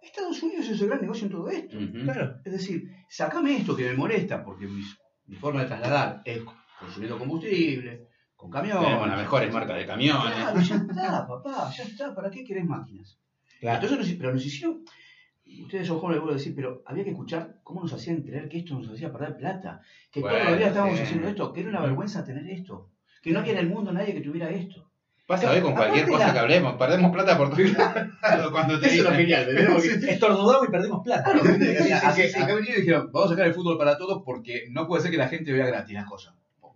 C: Estados Unidos hizo el gran negocio en todo esto.
E: Claro,
C: Es decir, sacame esto que me molesta, porque mi, mi forma de trasladar es consumiendo combustible, con camiones.
D: Tenemos las mejores marcas de camiones.
C: Claro, ya está, papá, ya está. ¿Para qué querés máquinas?
E: claro.
C: Entonces, pero nos hicieron. Ustedes son jóvenes, les vuelvo a decir, pero había que escuchar cómo nos hacían creer que esto nos hacía perder plata. Que todos
D: Bueno,
C: los días estábamos
D: sí.
C: haciendo esto, que era una vergüenza tener esto. Que no había en el mundo nadie que tuviera esto.
D: Pasa hoy con cualquier cosa
E: la-
D: que hablemos, perdemos plata por todos lados [LAUGHS] cuando te
C: Eso es genial,
E: Estornudamos y perdimos plata.
C: Claro,
D: sí, sí,
C: acá,
D: sí, sí.
C: acá vinieron y dijeron, vamos a sacar el fútbol para todos porque no puede ser que la gente vea gratis las cosas.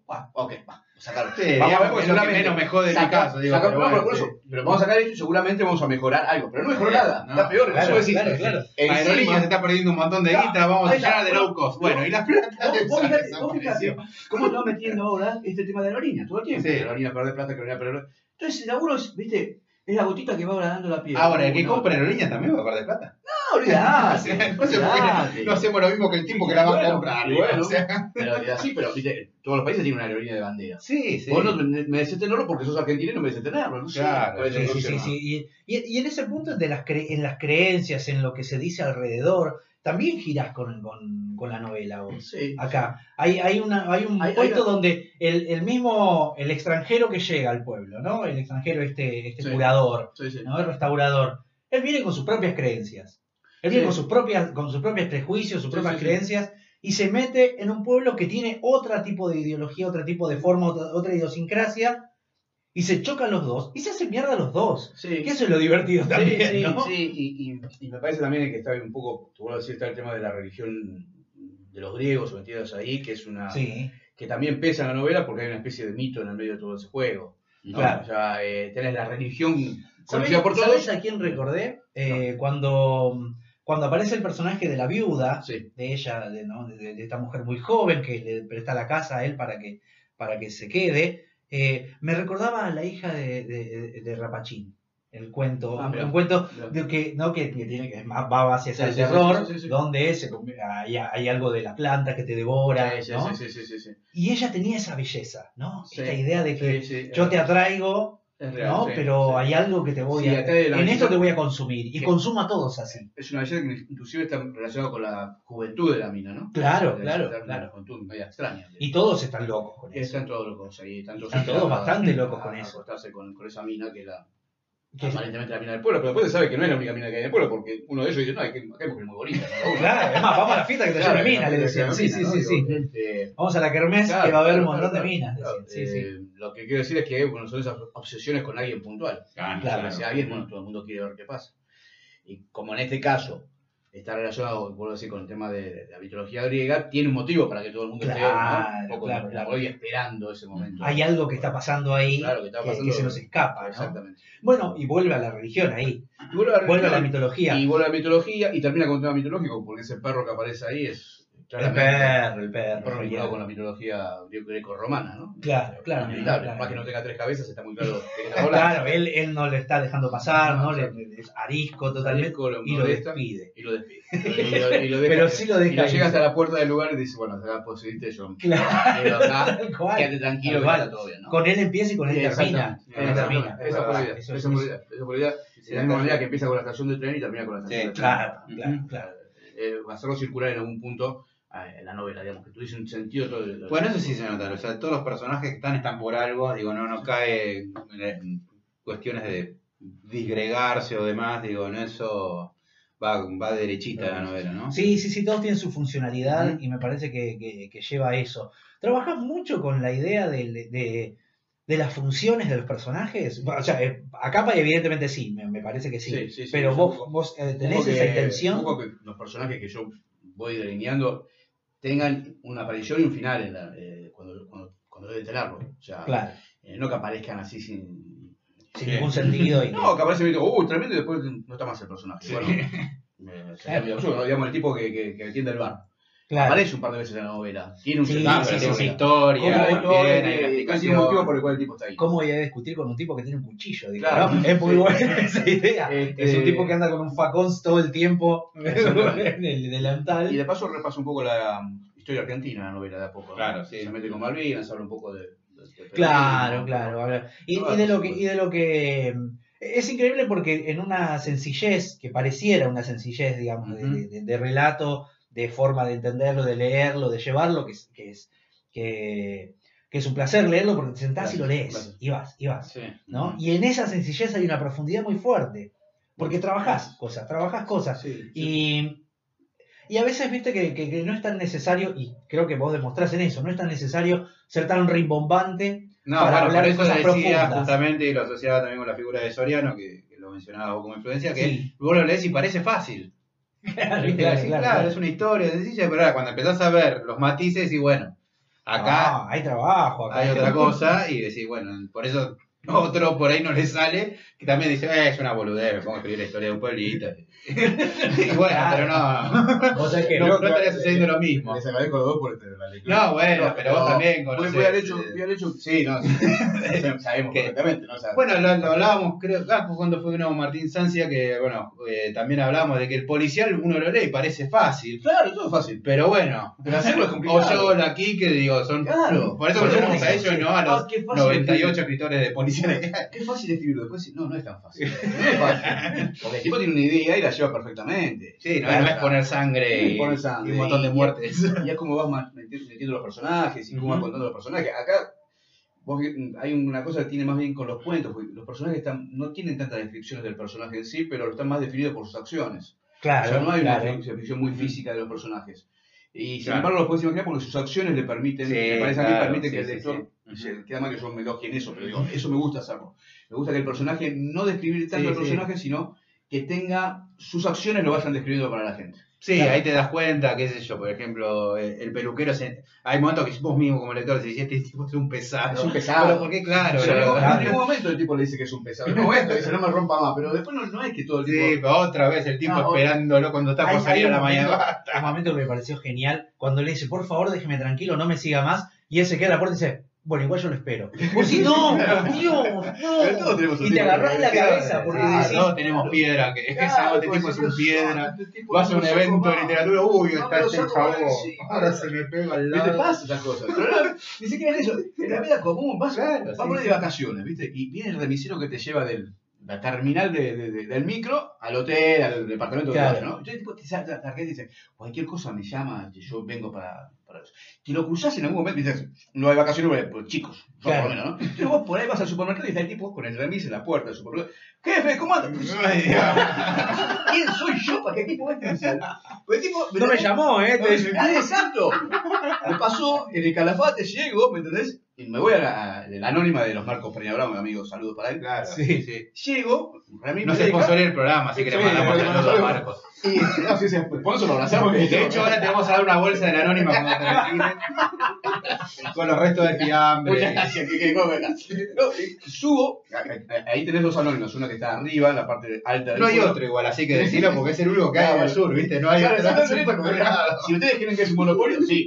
C: Ah, ok, va. Sacar.
D: Sí,
C: vamos a ver,
D: es lo que
C: seguramente
D: menos me jode en mi
C: saca-
D: caso, digo,
C: saca-
D: pero bueno,
C: por eso, pero vamos a sacar esto y seguramente vamos a mejorar algo. Pero no mejoró nada,
D: no.
C: está peor.
E: Claro,
C: Eso
E: claro, claro.
C: encima-
D: se está perdiendo un montón de
C: Claro,
D: guita, vamos a llenar de low cost.
C: no,
D: Bueno, y las plata
C: vos cómo está metiendo ahora este tema de aerolíneas todo el tiempo.
D: Sí.
C: Que Aerolínea pierde plata, que aerolínea pierde Entonces el laburo es, viste, es la gotita que va agradando la piel.
D: Ahora, el que compra aerolíneas también va a perder plata.
C: No, olvidate, [LAUGHS]
D: No sé por qué
C: olvidate.
D: no hacemos lo mismo que el tipo que la va a comprar.
C: bueno.
D: o sea.
C: Pero así, pero viste, todos los países tienen una aerolínea de bandera.
D: Sí, sí.
C: Vos no me mereces tenerlo porque sos argentino y no mereces tenerlo, no.
D: Claro,
C: Puede
E: Sí, sí, sí, sí. Y, y- y en ese punto de las cre- en las creencias, en lo que se dice alrededor, también girás con, con, con la novela vos.
C: Sí.
E: Acá hay, hay, una, hay un
C: Hay- hay
E: puesto
C: una-
E: donde el, el mismo, el extranjero que llega al pueblo, ¿no? El extranjero, este, este
C: Sí.
E: curador. El restaurador. Él viene con sus propias creencias. Él viene con sus propias, con sus propios prejuicios, sus propias creencias, y se mete en un pueblo que tiene otro tipo de ideología, otro tipo de forma, otra, otra idiosincrasia, y se chocan los dos, y se hacen mierda los dos.
C: Sí.
E: Que eso es lo divertido también,
C: sí,
E: ¿no?
C: sí, y, y- y me parece también que está un poco, te vuelvo a decir, está el tema de la religión de los griegos metidos ahí, que es una
E: Sí.
C: que también pesa en la novela porque hay una especie de mito en el medio de todo ese juego. ¿no?
E: Claro.
C: O sea, eh, tenés la religión
E: ¿Sabés,
C: conocida por
E: sabés a quién recordé? Eh, cuando, cuando aparece el personaje de la viuda,
C: Sí.
E: de ella, de, ¿no? de- de esta mujer muy joven que le presta la casa a él para que, para que se quede, eh, me recordaba a la hija de, de, de Rapachín. El cuento,
C: Ah,
E: un, cuento de que, ¿no? que, que tiene que más- va hacia
C: Sí,
E: el
C: sí,
E: terror,
C: sí,
E: donde se, hay, hay algo de la planta que te devora, ¿no? Y ella tenía esa belleza, ¿no? Esta idea de que yo
C: es
E: te atraigo,
C: Es real,
E: ¿no?
C: sí,
E: Pero
C: sí.
E: hay algo que te voy
C: Sí,
E: a... En esto te voy a consumir. Y consumo a todos así.
C: Es una belleza que inclusive está relacionada con la juventud de la mina, ¿no?
E: Claro, claro, claro.
C: juventud media extraña.
E: Y todos están locos con eso.
C: Están todos locos ahí. Están todos,
E: Están todos
C: invitados
E: bastante
C: a-
E: locos
C: a-
E: con
C: a
E: eso.
C: acostarse con, con esa mina que la, aparentemente la mina del pueblo. Pero después se sabe que no es la única mina que hay en el pueblo porque uno de ellos dice, no, hay que, acá hay mujeres muy bonitas. ¿no? [LAUGHS]
E: Claro, es más, vamos a la fiesta que te
C: Claro,
E: lleve mina, le decían. Sí, sí, sí, sí.
C: Este,
E: Vamos a la kermés
C: Claro,
E: que va a haber
C: claro,
E: un montón de minas. Sí.
C: Eh, Lo que quiero decir es que bueno, son esas obsesiones con alguien puntual.
D: Ah,
E: Claro.
C: Si alguien, bueno, todo el mundo quiere ver qué pasa. Y como en este caso está relacionado, vuelvo a decir, con el tema de, de la mitología griega, tiene un motivo para que todo el mundo esté un poco
E: claro,
C: la
E: claro.
C: esperando ese momento.
E: Hay algo que está pasando ahí
C: que está
E: que,
C: pasando.
E: que se nos escapa. ¿no?
C: Exactamente.
E: Bueno, y vuelve a la religión ahí.
C: Y vuelve a la,
E: Vuelve a la mitología.
C: Y vuelve a la mitología y termina con un tema mitológico, porque ese perro que aparece ahí es
E: El perro, el perro.
C: perro vinculado con la mitología greco-romana, ¿no?
E: Claro, claro,
C: Inevitable. Más que no tenga tres cabezas, está muy claro. [LAUGHS]
E: Claro, él, él no le está dejando pasar,
C: No.
E: Le- es arisco totalmente y lo despide.
C: Y lo despide. [LAUGHS]
E: Pero sí lo deja
C: y lo
E: ahí.
C: llega hasta la puerta del lugar y dice, bueno, acá poseíste yo.
E: Claro.
C: Quédate tranquilo que está todo bien, ¿no?
E: Con él empieza y con él termina.
C: Esa la idea. Esa la idea. De la misma manera que empieza con la estación de tren y termina con la estación de tren.
E: Claro, claro, claro.
C: Eh, hacerlo circular en algún punto en la novela, digamos, que tuviese un sentido todo el-
D: Bueno, eso sí se nota. O sea, todos los personajes que están están por algo. Digo, no, no cae en, cuestiones de disgregarse o demás. Digo, no, eso va, va derechita la novela, ¿no?
E: Sí, sí, sí, todos tienen su funcionalidad y me parece que, que- que lleva a eso. ¿Trabajas mucho con la idea de, de- de las funciones de los personajes? O sea, eh, acá evidentemente sí, me, me parece que sí.
C: Sí, sí, sí,
E: pero vos, vos eh, tenés esa intención.
C: Un poco que los personajes que yo voy delineando tengan una aparición y un final en la- eh, cuando, cuando, cuando deben tenerlo. O sea,
E: Claro,
C: eh, no que aparezcan así sin.
E: sin ningún sentido. Y, [LAUGHS]
C: No, que aparece y digo, uy, tremendo, y después no está más el personaje. Bueno, [LAUGHS] eh, absurdo, digamos, el tipo que, que, que atiende el bar.
E: Claro.
C: Aparece un par de veces en la novela. Tiene un
E: Sí,
C: sentido.
E: Sí, sí,
D: una historia,
E: ¿Cómo
D: hay
E: hay
D: bien, hay una
C: hay un motivo por el cual el tipo está ahí.
E: ¿Cómo voy a discutir con un tipo que tiene un cuchillo? Digo,
C: Claro.
E: ¿no? Es muy buena [LAUGHS] esa idea.
C: Este-
E: Es un tipo que anda con un facón todo el tiempo [LAUGHS] en el delantal.
C: Y de paso repasa un poco la um, historia argentina, la novela de a poco. ¿no?
D: Claro, sí.
C: Se mete con Malvinas, habla un poco de. de- de
E: Claro,
C: periodismo,
E: claro. ver. Y,
C: No,
E: y de lo que, y de lo que mm, es increíble porque en una sencillez, que pareciera una sencillez, digamos, de- de relato, de forma de entenderlo, de leerlo, de llevarlo, que es, que es, que, que es un placer leerlo porque te sentás y lo lees, y vas, y vas.
D: Sí.
E: ¿no? Y en esa sencillez hay una profundidad muy fuerte, porque trabajás cosas, trabajás cosas.
C: Sí.
E: Y, y a veces, viste, que, que- que no es tan necesario, y creo que vos demostrás en eso, no es tan necesario ser tan rimbombante
D: No,
E: para
D: bueno,
E: hablar
D: por
E: de
D: eso
E: cosas
D: decía
E: profundas.
D: justamente y lo asociaba también con la figura de Soriano, que, que lo mencionaba vos como influencia, que
E: Sí.
D: vos lo lees y parece fácil.
E: Claro,
D: ¿Viste?
E: claro,
D: Decís,
E: claro,
D: es una historia sencilla, pero ahora cuando empezás a ver los matices y bueno, Acá
E: Ah, hay trabajo. Acá
D: hay otra cosa y decir, bueno, por eso [LAUGHS] otro por ahí no le sale, que también dice, eh, es una boludez, me pongo a escribir la historia de un pueblito. [LAUGHS] y bueno, pero no, [LAUGHS]
E: que
D: no, no estaría sucediendo lo mismo.
C: Les agradezco a los dos por este- la lectura.
D: No, bueno, pero vos también conocés,
C: voy al hecho,
D: eh,
C: voy al hecho, sí, no, sabemos perfectamente, ¿no? O sea,
D: Bueno, lo, lo hablábamos, creo, ah, cuando fue uno Martín Sancia, que bueno, eh, también hablábamos de que el policial uno lo lee y parece fácil.
C: claro, todo es fácil.
D: Pero bueno,
C: Pero hacerlo es complicado.
D: o yo aquí que digo, son.
C: Claro.
D: Por eso
C: no,
D: a ellos y no a los
C: Ah, qué fácil
D: 98 escritores de
C: Qué [LAUGHS] fácil escribirlo. Después, no, no es tan fácil. [LAUGHS] No es fácil. Porque el tipo tiene una idea y la lleva perfectamente.
D: Sí, no, no es poner sangre y,
C: Poner sangre
D: y un montón de muertes. [LAUGHS]
C: Y es como vas metiendo los personajes y cómo vas contando los personajes. Acá vos vi- hay una cosa que tiene más bien con los cuentos, porque los personajes están, no tienen tantas descripciones del personaje en sí, pero están más definidos por sus acciones.
E: Claro,
C: o sea, no hay una
E: claro.
C: descripción muy física de los personajes. Y sin
D: Claro.
C: embargo los puedes imaginar porque sus acciones le permiten,
D: Sí,
C: me parece a mí,
D: sí,
C: que el lector,
D: sí.
C: se- queda mal que yo me elogie en eso, pero digo, eso me gusta hacerlo. Me gusta que el personaje no describir tanto al personaje, sino que tenga sus acciones lo vayan describiendo para la gente.
D: Sí,
E: Claro.
D: ahí te das cuenta, qué sé yo, por ejemplo, el, el peluquero, se- hay momentos que vos mismo como lector decís, este tipo es un pesado.
C: Es un pesado.
D: Pero porque claro,
C: Pero en ningún [LAUGHS] momento el tipo le dice que es un pesado. En ningún momento dice, no me rompa más, pero después no, no es que todo el tiempo...
D: Sí, otra vez el tipo
C: No,
D: esperándolo cuando está por salir a la
E: un momento-
D: mañana.
E: Un momento que me pareció genial cuando le dice, por favor, déjeme tranquilo, no me siga más. Y él se queda a la puerta y dice, bueno, igual yo lo espero. [LAUGHS] Pues si no, Dios, no. Y te agarrás la
C: cabeza,
E: porque decís,
D: todos tenemos piedra, que
C: Claro,
D: ese este
C: pues,
D: tipo es
C: pero
D: un piedra. Vas a
C: no
D: un evento de literatura, uy,
C: No,
D: está este
C: encima.
D: Ahora se me pega al
C: ¿Qué te
D: lado.
C: pasa esas cosas? No, ni siquiera eso. En la vida común, vas, ahí
D: sí.
C: de vacaciones, ¿viste? Y viene el remisero que te lleva del la terminal de- de- de- del micro al hotel, al departamento de hotel, ¿no? Entonces, tipo, te saca la tarjeta y dice, cualquier cosa me llama, que yo vengo para, eso. Si lo cruzás en algún momento, dices, no hay vacaciones, pues, chicos,
E: Claro.
C: por lo menos, ¿no? Entonces vos por ahí vas al supermercado y está el tipo con el remis en la puerta del supermercado. Jefe, ¿cómo andas? [LAUGHS] ¿Quién soy yo para que el tipo me salga? Pues el tipo,
E: no me llamó, ¿eh?
C: Ah, exacto. Me pasó en el calafate, llego, ¿me entendés? Y me voy a la, anónima de los Marcos Peña Bravo, mi amigo, saludos para él.
D: Claro,
E: Sí.
D: sí.
C: Llego,
D: No se
C: deja,
D: sponsorea el programa, así que le mandamos saludos a Marcos.
C: y no, sí, sí, eso lo abrazamos.
D: De hecho, ahora te vamos a dar una bolsa de la anónima cuando te. Con los restos de
C: Muchas
D: fiambre.
C: gracias, que. No, subo, ahí tenés dos anónimos, una que está arriba, en la parte alta del
D: No hay otro igual, así que decirlo porque es el único que hay
C: Claro.
D: sur, ¿viste? No hay otro.
C: Si ustedes creen que es un monopolio, sí.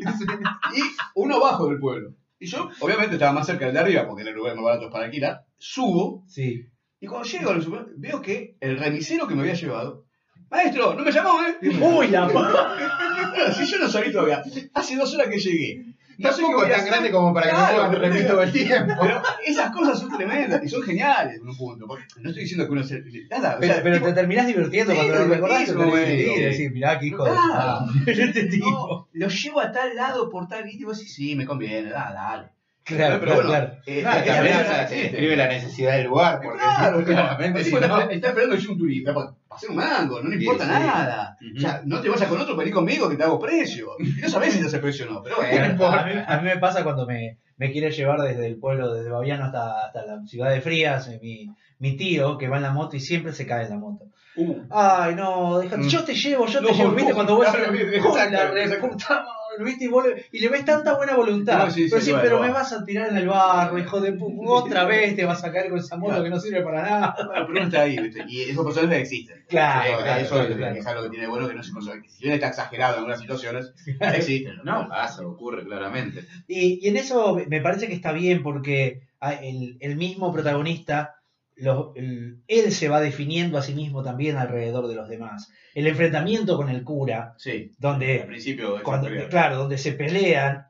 C: Y uno abajo del pueblo. Y yo, obviamente, estaba más cerca del de arriba, porque era el lugar más barato para alquilar. Subo,
E: Sí.
C: y cuando llego al supermercado, veo que el remisero que me había llevado, maestro, no me llamó, ¿eh?
E: Uy, la [LAUGHS]
C: si [LAUGHS] yo no salí todavía, hace dos horas que llegué.
D: Tampoco es tan
C: hacer.
D: grande como para que
C: Claro,
D: no
C: pero-
D: repetir todo el tiempo.
C: Pero esas cosas son tremendas y son geniales en un punto. porque No estoy diciendo que uno se. Nada, o
E: Pero,
C: sea,
E: pero
C: tipo,
E: te terminás divirtiendo
C: Sí,
E: cuando lo recordás. Decir, mirá qué hijo de. [LAUGHS] Este tipo.
C: no, lo llevo a tal lado por tal. Y vos decís, sí, me conviene, dale.
E: Claro,
C: pero bueno,
E: claro.
C: eh,
D: Claro,
C: eh, eh,
D: se describe la necesidad del lugar, porque
C: Claro,
D: claramente si no.
C: está, está esperando que yo un turista para, para hacer un mango, no le importa
D: sí.
C: nada. O sea, no te vayas con otro, vení conmigo que te hago precio. Y no sabés si te hace precio o no, pero bueno.
E: A mí, a mí me pasa cuando me, me quiere llevar desde el pueblo, desde Baviano hasta, hasta la ciudad de Frías, eh, mi, mi tío que va en la moto y siempre se cae en la moto.
C: Uh,
E: Ay, no, déjate,
D: Mm.
E: yo te llevo, yo te llevo. ¿Viste cuando vos [LAUGHS]
C: claro,
E: "Uy, la puta madre", ¿viste? Y, le, ves tanta buena voluntad.
C: No, sí, sí,
E: pero sí, pero me vas a tirar en el barro, hijo de pu- [LAUGHS] otra vez te vas a caer con esa moto
C: Claro.
E: que no sirve para nada.
C: Bueno, pero uno está ahí, ¿viste? Y esos personajes existen. [LAUGHS]
E: Claro,
C: Sí,
E: claro,
C: eso
E: claro,
C: es, es algo que tiene de bueno que no se consigue. Si bien está exagerado en algunas situaciones, [LAUGHS] existen.
D: No, pasa, ocurre claramente.
E: Y, y en eso me parece que está bien porque ah, el, el mismo protagonista, lo- el- él se va definiendo a sí mismo también alrededor de los demás. El enfrentamiento con el cura,
C: Sí, al
E: donde,
C: principio. es
E: cuando, claro, donde se pelean,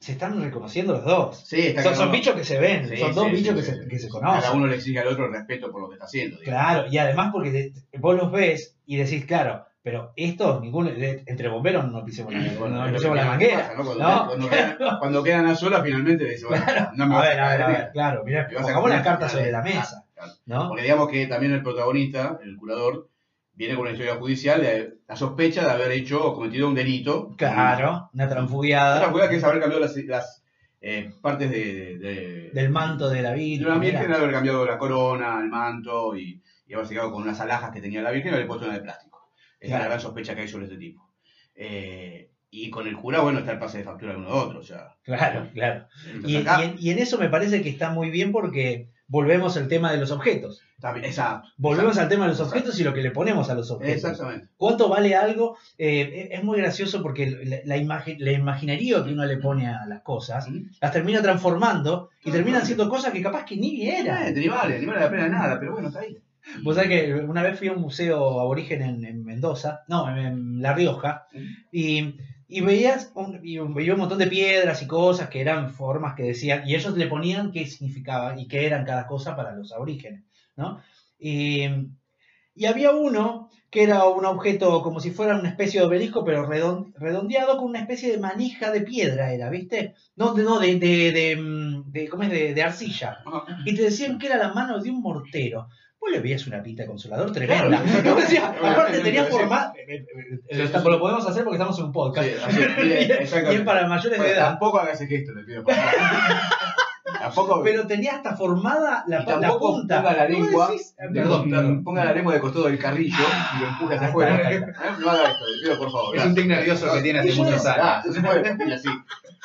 E: se están reconociendo los dos.
C: Sí, está
E: Son,
C: cada
E: son bichos que se ven,
C: Sí,
E: son dos
C: sí,
E: bichos que, se, que se
C: Cada
E: conocen.
C: uno le exige al otro el respeto por lo que está haciendo. digamos.
E: Claro, y además porque te- vos los ves y decís, claro, pero estos, ninguno, entre bomberos no pisemos la, no pisemos la
C: pasa,
E: manguera.
C: ¿no? Cuando,
E: ¿no?
C: cuando quedan, [LAUGHS] cuando quedan a solas, finalmente dice, bueno, no me
E: A
C: vas
E: ver, a ver, a ver, claro,
C: a
E: pongamos las cartas sobre la mesa,
C: Claro.
E: ¿No?
C: Porque digamos que también el protagonista, el curador, viene con una historia judicial de la sospecha de haber hecho o cometido un delito.
E: Claro, una transfugiada
C: jugada que es haber cambiado las, las, eh, partes de, de-
E: del manto de la
C: de
E: Virgen.
C: una virgen,
E: mira.
C: haber cambiado la corona, el manto y, y haberse quedado con unas alhajas que tenía la virgen y haberle puesto una de plástico. Esa es la gran sospecha que hay sobre este tipo. Eh, Y con el cura, bueno, está el pase de factura de uno de otro, o sea.
E: Claro, claro.
C: entonces
E: Y,
C: acá-
E: y en, y en eso me parece que está muy bien porque volvemos al tema de los objetos.
C: exacto.
E: Volvemos
C: exacto,
E: al tema de los objetos y lo que le ponemos a los objetos.
C: Exactamente.
E: ¿Cuánto vale algo? Eh, es muy gracioso porque la, la, imagi- la imaginería que uno le pone a las cosas las termina transformando y terminan siendo cosas que capaz que ni eran.
C: Exactamente, Ni vale, ni vale la pena nada, pero bueno, está ahí.
E: Vos sabés que una vez fui a un museo aborigen en, en Mendoza, no, en, en La Rioja, y, y veías un, y veía un montón de piedras y cosas que eran formas que decían, y ellos le ponían qué significaba y qué eran cada cosa para los aborígenes, ¿no? Y, y había uno que era un objeto como si fuera una especie de obelisco, pero redon- redondeado con una especie de manija de piedra, era, ¿viste? No, de, no, de, de, de, mm, de- ¿cómo es? De, de arcilla y te decían que era la mano de un mortero. Vos le veías una pinta de consolador tremenda.
C: Claro. [LAUGHS]
E: Vos decías, aparte tenía forma. Lo podemos hacer porque estamos en un podcast.
C: Sí, así, bien, [LAUGHS]
E: y es para mayores de
C: Bueno,
E: edad.
C: tampoco hagas ese gesto, le pido por favor. [LAUGHS] Tampoco.
E: Pero tenía hasta formada la,
C: y
E: la punta.
C: ponga la
E: ¿Vos
C: lengua.
E: decís?
C: de-
E: Perdón,
C: claro, ponga la lengua de costado del carrillo y lo empuja hacia
E: Ahí
C: afuera. ¿Eh? No haga esto, le pido por favor.
D: Es un tic nervioso que tiene hace muchos años.
C: Ah, se puede, y así.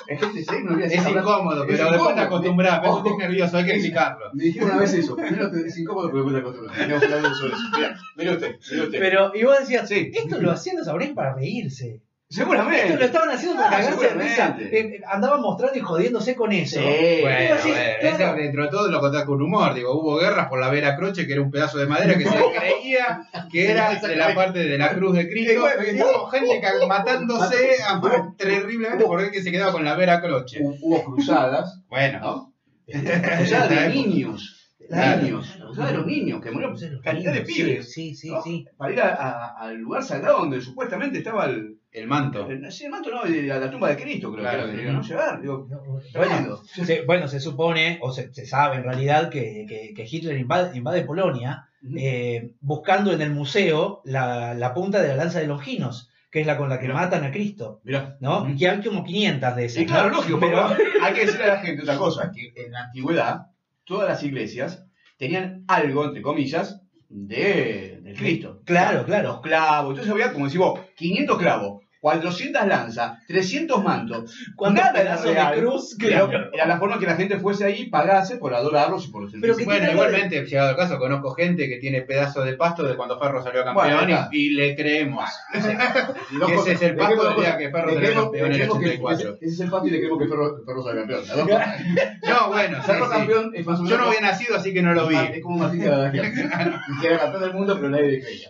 C: Es no
D: incómodo, pero después te acostumbras. pero Es un tic nervioso, hay que explicarlo.
C: Me dijeron una vez eso. Primero te- es incómodo, pero después te acostumbras. Mira, usted, mire usted.
E: Pero, y vos decías,
C: Sí.
E: esto lo hacían los abrígenes para reírse.
C: Seguramente.
E: Esto lo estaban haciendo para
C: Ah,
E: cagarse de risa. Eh, eh, andaban mostrando y jodiéndose con eso.
C: Sí.
D: Bueno,
E: sí,
D: bueno,
E: claro.
D: eso dentro de todo lo contás con humor. Digo, hubo guerras por la Vera Croce, que era un pedazo de madera que se creía que era de la parte de la cruz de Cristo. Hubo gente matándose a- terriblemente porque que se quedaba con la Vera Croce.
C: Hu- Hubo cruzadas,
D: Bueno,
C: ¿no? Cruzadas de [LAUGHS] niños. Niños. Cruzadas de los niños, que murieron cantidad de pibes.
E: Sí, sí,
C: ¿no?
E: sí.
C: Para ir a- a- al lugar sagrado donde supuestamente estaba el.
D: el manto.
C: el sí, el manto, no, de la, la tumba de Cristo, creo
D: Claro,
C: que que ¿no? llevar. Digo,
E: Bueno, [LAUGHS] se, bueno, se supone, o se, se sabe en realidad, que, que- que Hitler invade, invade Polonia eh, buscando en el museo la, la punta de la lanza de Longinos, que es la con la que
C: Mirá.
E: matan a Cristo.
C: Mirá.
E: ¿no? Y que hay como 500 de esas.
C: Claro,
E: ¿no?
C: lógico,
E: pero
C: hay que decirle a la gente otra cosa, que en la antigüedad todas las iglesias tenían algo, entre comillas, de, del Cristo.
E: Claro, claro.
C: Los clavos, entonces había, como decís vos, 500 clavos, 400 lanzas, 300 mantos.
E: ¿Cuántos
C: Nada era
E: pedazos de
C: real.
E: cruz?
C: Era,
E: Claro.
C: era la forma que la gente fuese ahí, pagase por adorarlos y por sentirse
E: Pero que
D: Bueno,
E: tiene algo de-
D: igualmente, llegado el caso, conozco gente que tiene pedazos de pasto de cuando Ferro salió campeón
C: Bueno,
D: y- le creemos. [LAUGHS]
C: Dos [LAUGHS]
D: Ese
C: cosas.
D: es el
C: Le
D: pasto
C: creemos
D: del día que. Ferro
C: Le
D: salió campeón en
C: le
D: el
C: creemos que
D: 84.
C: Ese, ese es el pasto y le creemos que Ferro, Ferro sale campeón. Las dos cosas.
D: No, bueno, sí,
C: Ferro
D: sí.
C: campeón es más o menos.
D: Yo no había nacido, así que no lo vi.
C: Es como Martín de la [LAUGHS] Que era campeón del mundo, pero nadie le creía.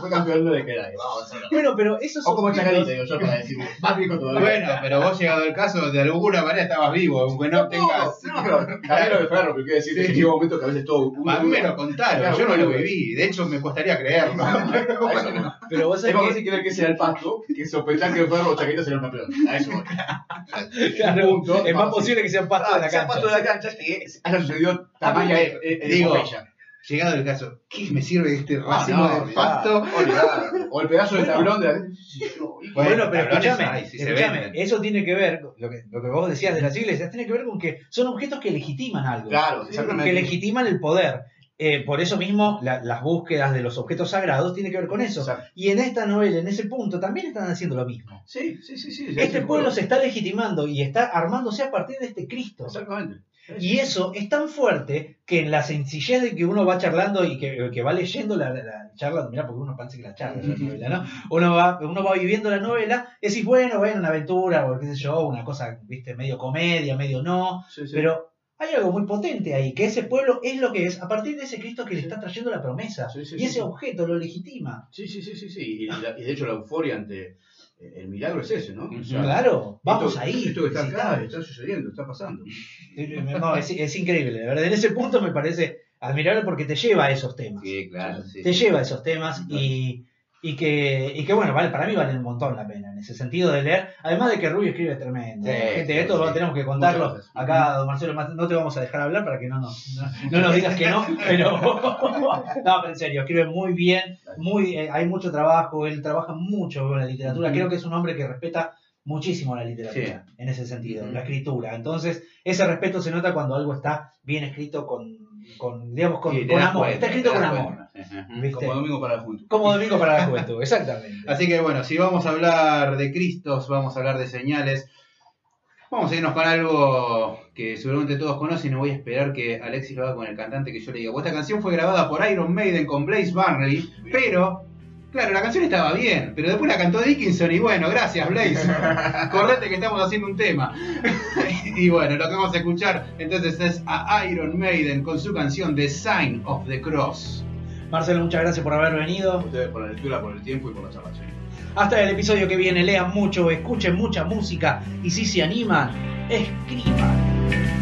C: Fue campeón, no le creía. Vamos.
E: Bueno, pero esos
C: O como Chacarita, digo yo, para decir, más rico todavía.
D: Bueno, pero vos llegado el caso, de alguna manera estabas vivo, aunque no tengas.
C: No, pero lo de Ferro, pero quiero decir que llega un momento que a veces todo.
D: A mí me lo contaron,
C: Claro,
D: yo no lo viví. De hecho, me costaría creerlo. [LAUGHS]
C: No.
E: Pero vos
C: Es
E: sabés que-
C: si creer que ese era el pasto, que sospechar que Ferro o Chacarita sería un campeón. A eso voy.
E: claro,
C: punto.
E: es más posible que sean pasto de la
C: Ah, sea
E: cancha.
C: pasto de la cancha que haya sucedido tamaña eh, eh,
D: Digo,
C: epopeya.
D: Llegado el caso, ¿qué me sirve este
C: Ah,
D: racimo
C: no,
D: de pasto?
C: O el pedazo de tablón de la.
E: Bueno, pero escúchame,
D: hay, si se
E: escúchame,
D: venden.
E: eso tiene que ver, lo que, lo que vos decías de las iglesias, tiene que ver con que son objetos que legitiman algo,
C: Claro,
E: que
C: exactamente.
E: legitiman el poder. Eh, por eso mismo la- las búsquedas de los objetos sagrados tiene que ver con eso.
C: Exacto.
E: Y en esta novela, en ese punto, también están haciendo lo mismo.
C: Sí, sí, sí. sí
E: Este pueblo se está legitimando y está armándose a partir de este Cristo.
C: Exactamente.
E: Y eso es tan fuerte que en la sencillez de que uno va charlando y que, que va leyendo la, la charla, mira, porque uno parece que la charla es la novela, ¿no? Uno va, uno va viviendo la novela, y decís, bueno, bueno, una aventura, o qué sé yo, una cosa, viste, medio comedia, medio no,
C: Sí, sí.
E: pero hay algo muy potente ahí, que ese pueblo es lo que es, a partir de ese Cristo que le está trayendo la promesa,
C: Sí,
E: y ese objeto lo legitima.
C: Sí, sí, sí, sí, sí. Y, la- y de hecho la euforia ante el milagro es ese, ¿no? O sea,
E: claro, vamos
C: esto-
E: ahí.
C: Esto que está acá, está sucediendo, está pasando.
E: No, es, es increíble, de verdad. En ese punto me parece admirable porque te lleva a esos temas.
D: Sí, claro. sí,
E: te
D: sí.
E: lleva a esos temas y, y que, y que bueno, vale, para mí vale un montón la pena en ese sentido de leer. Además de que Rubio escribe tremendo.
C: Sí,
E: Gente,
C: sí,
E: esto lo
C: sí.
E: tenemos que contarlo. Acá, don Marcelo, no te vamos a dejar hablar para que no nos, no, no [LAUGHS] nos digas que no, pero [LAUGHS] no, pero en serio, escribe muy bien, muy, eh, hay mucho trabajo, él trabaja mucho con la literatura. Creo que es un hombre que respeta muchísimo la literatura en ese sentido, la escritura. Entonces, ese respeto se nota cuando algo está bien escrito con, con digamos, con,
D: Sí,
E: con amor.
D: cuenta,
E: está escrito con amor.
C: Como domingo para la juventud.
F: Como domingo para la [LAUGHS] juventud, exactamente.
D: Así que bueno, si vamos a hablar de Cristos, vamos a hablar de señales, vamos a irnos con algo que seguramente todos conocen y no voy a esperar que Alexis lo haga con el cantante que yo le diga. Esta canción fue grabada por Iron Maiden con Blaze Barney, pero, claro, la canción estaba bien, pero después la cantó Dickinson y bueno, gracias Blaze. [LAUGHS] Acordate que estamos haciendo un tema. [LAUGHS] y bueno, lo que vamos a escuchar entonces es a Iron Maiden con su canción The Sign of the Cross.
F: Marcelo, muchas gracias por haber venido.
C: Ustedes por la lectura, por el tiempo y por la charla.
F: Hasta el episodio que viene, lean mucho, escuchen mucha música y si se animan, escriban.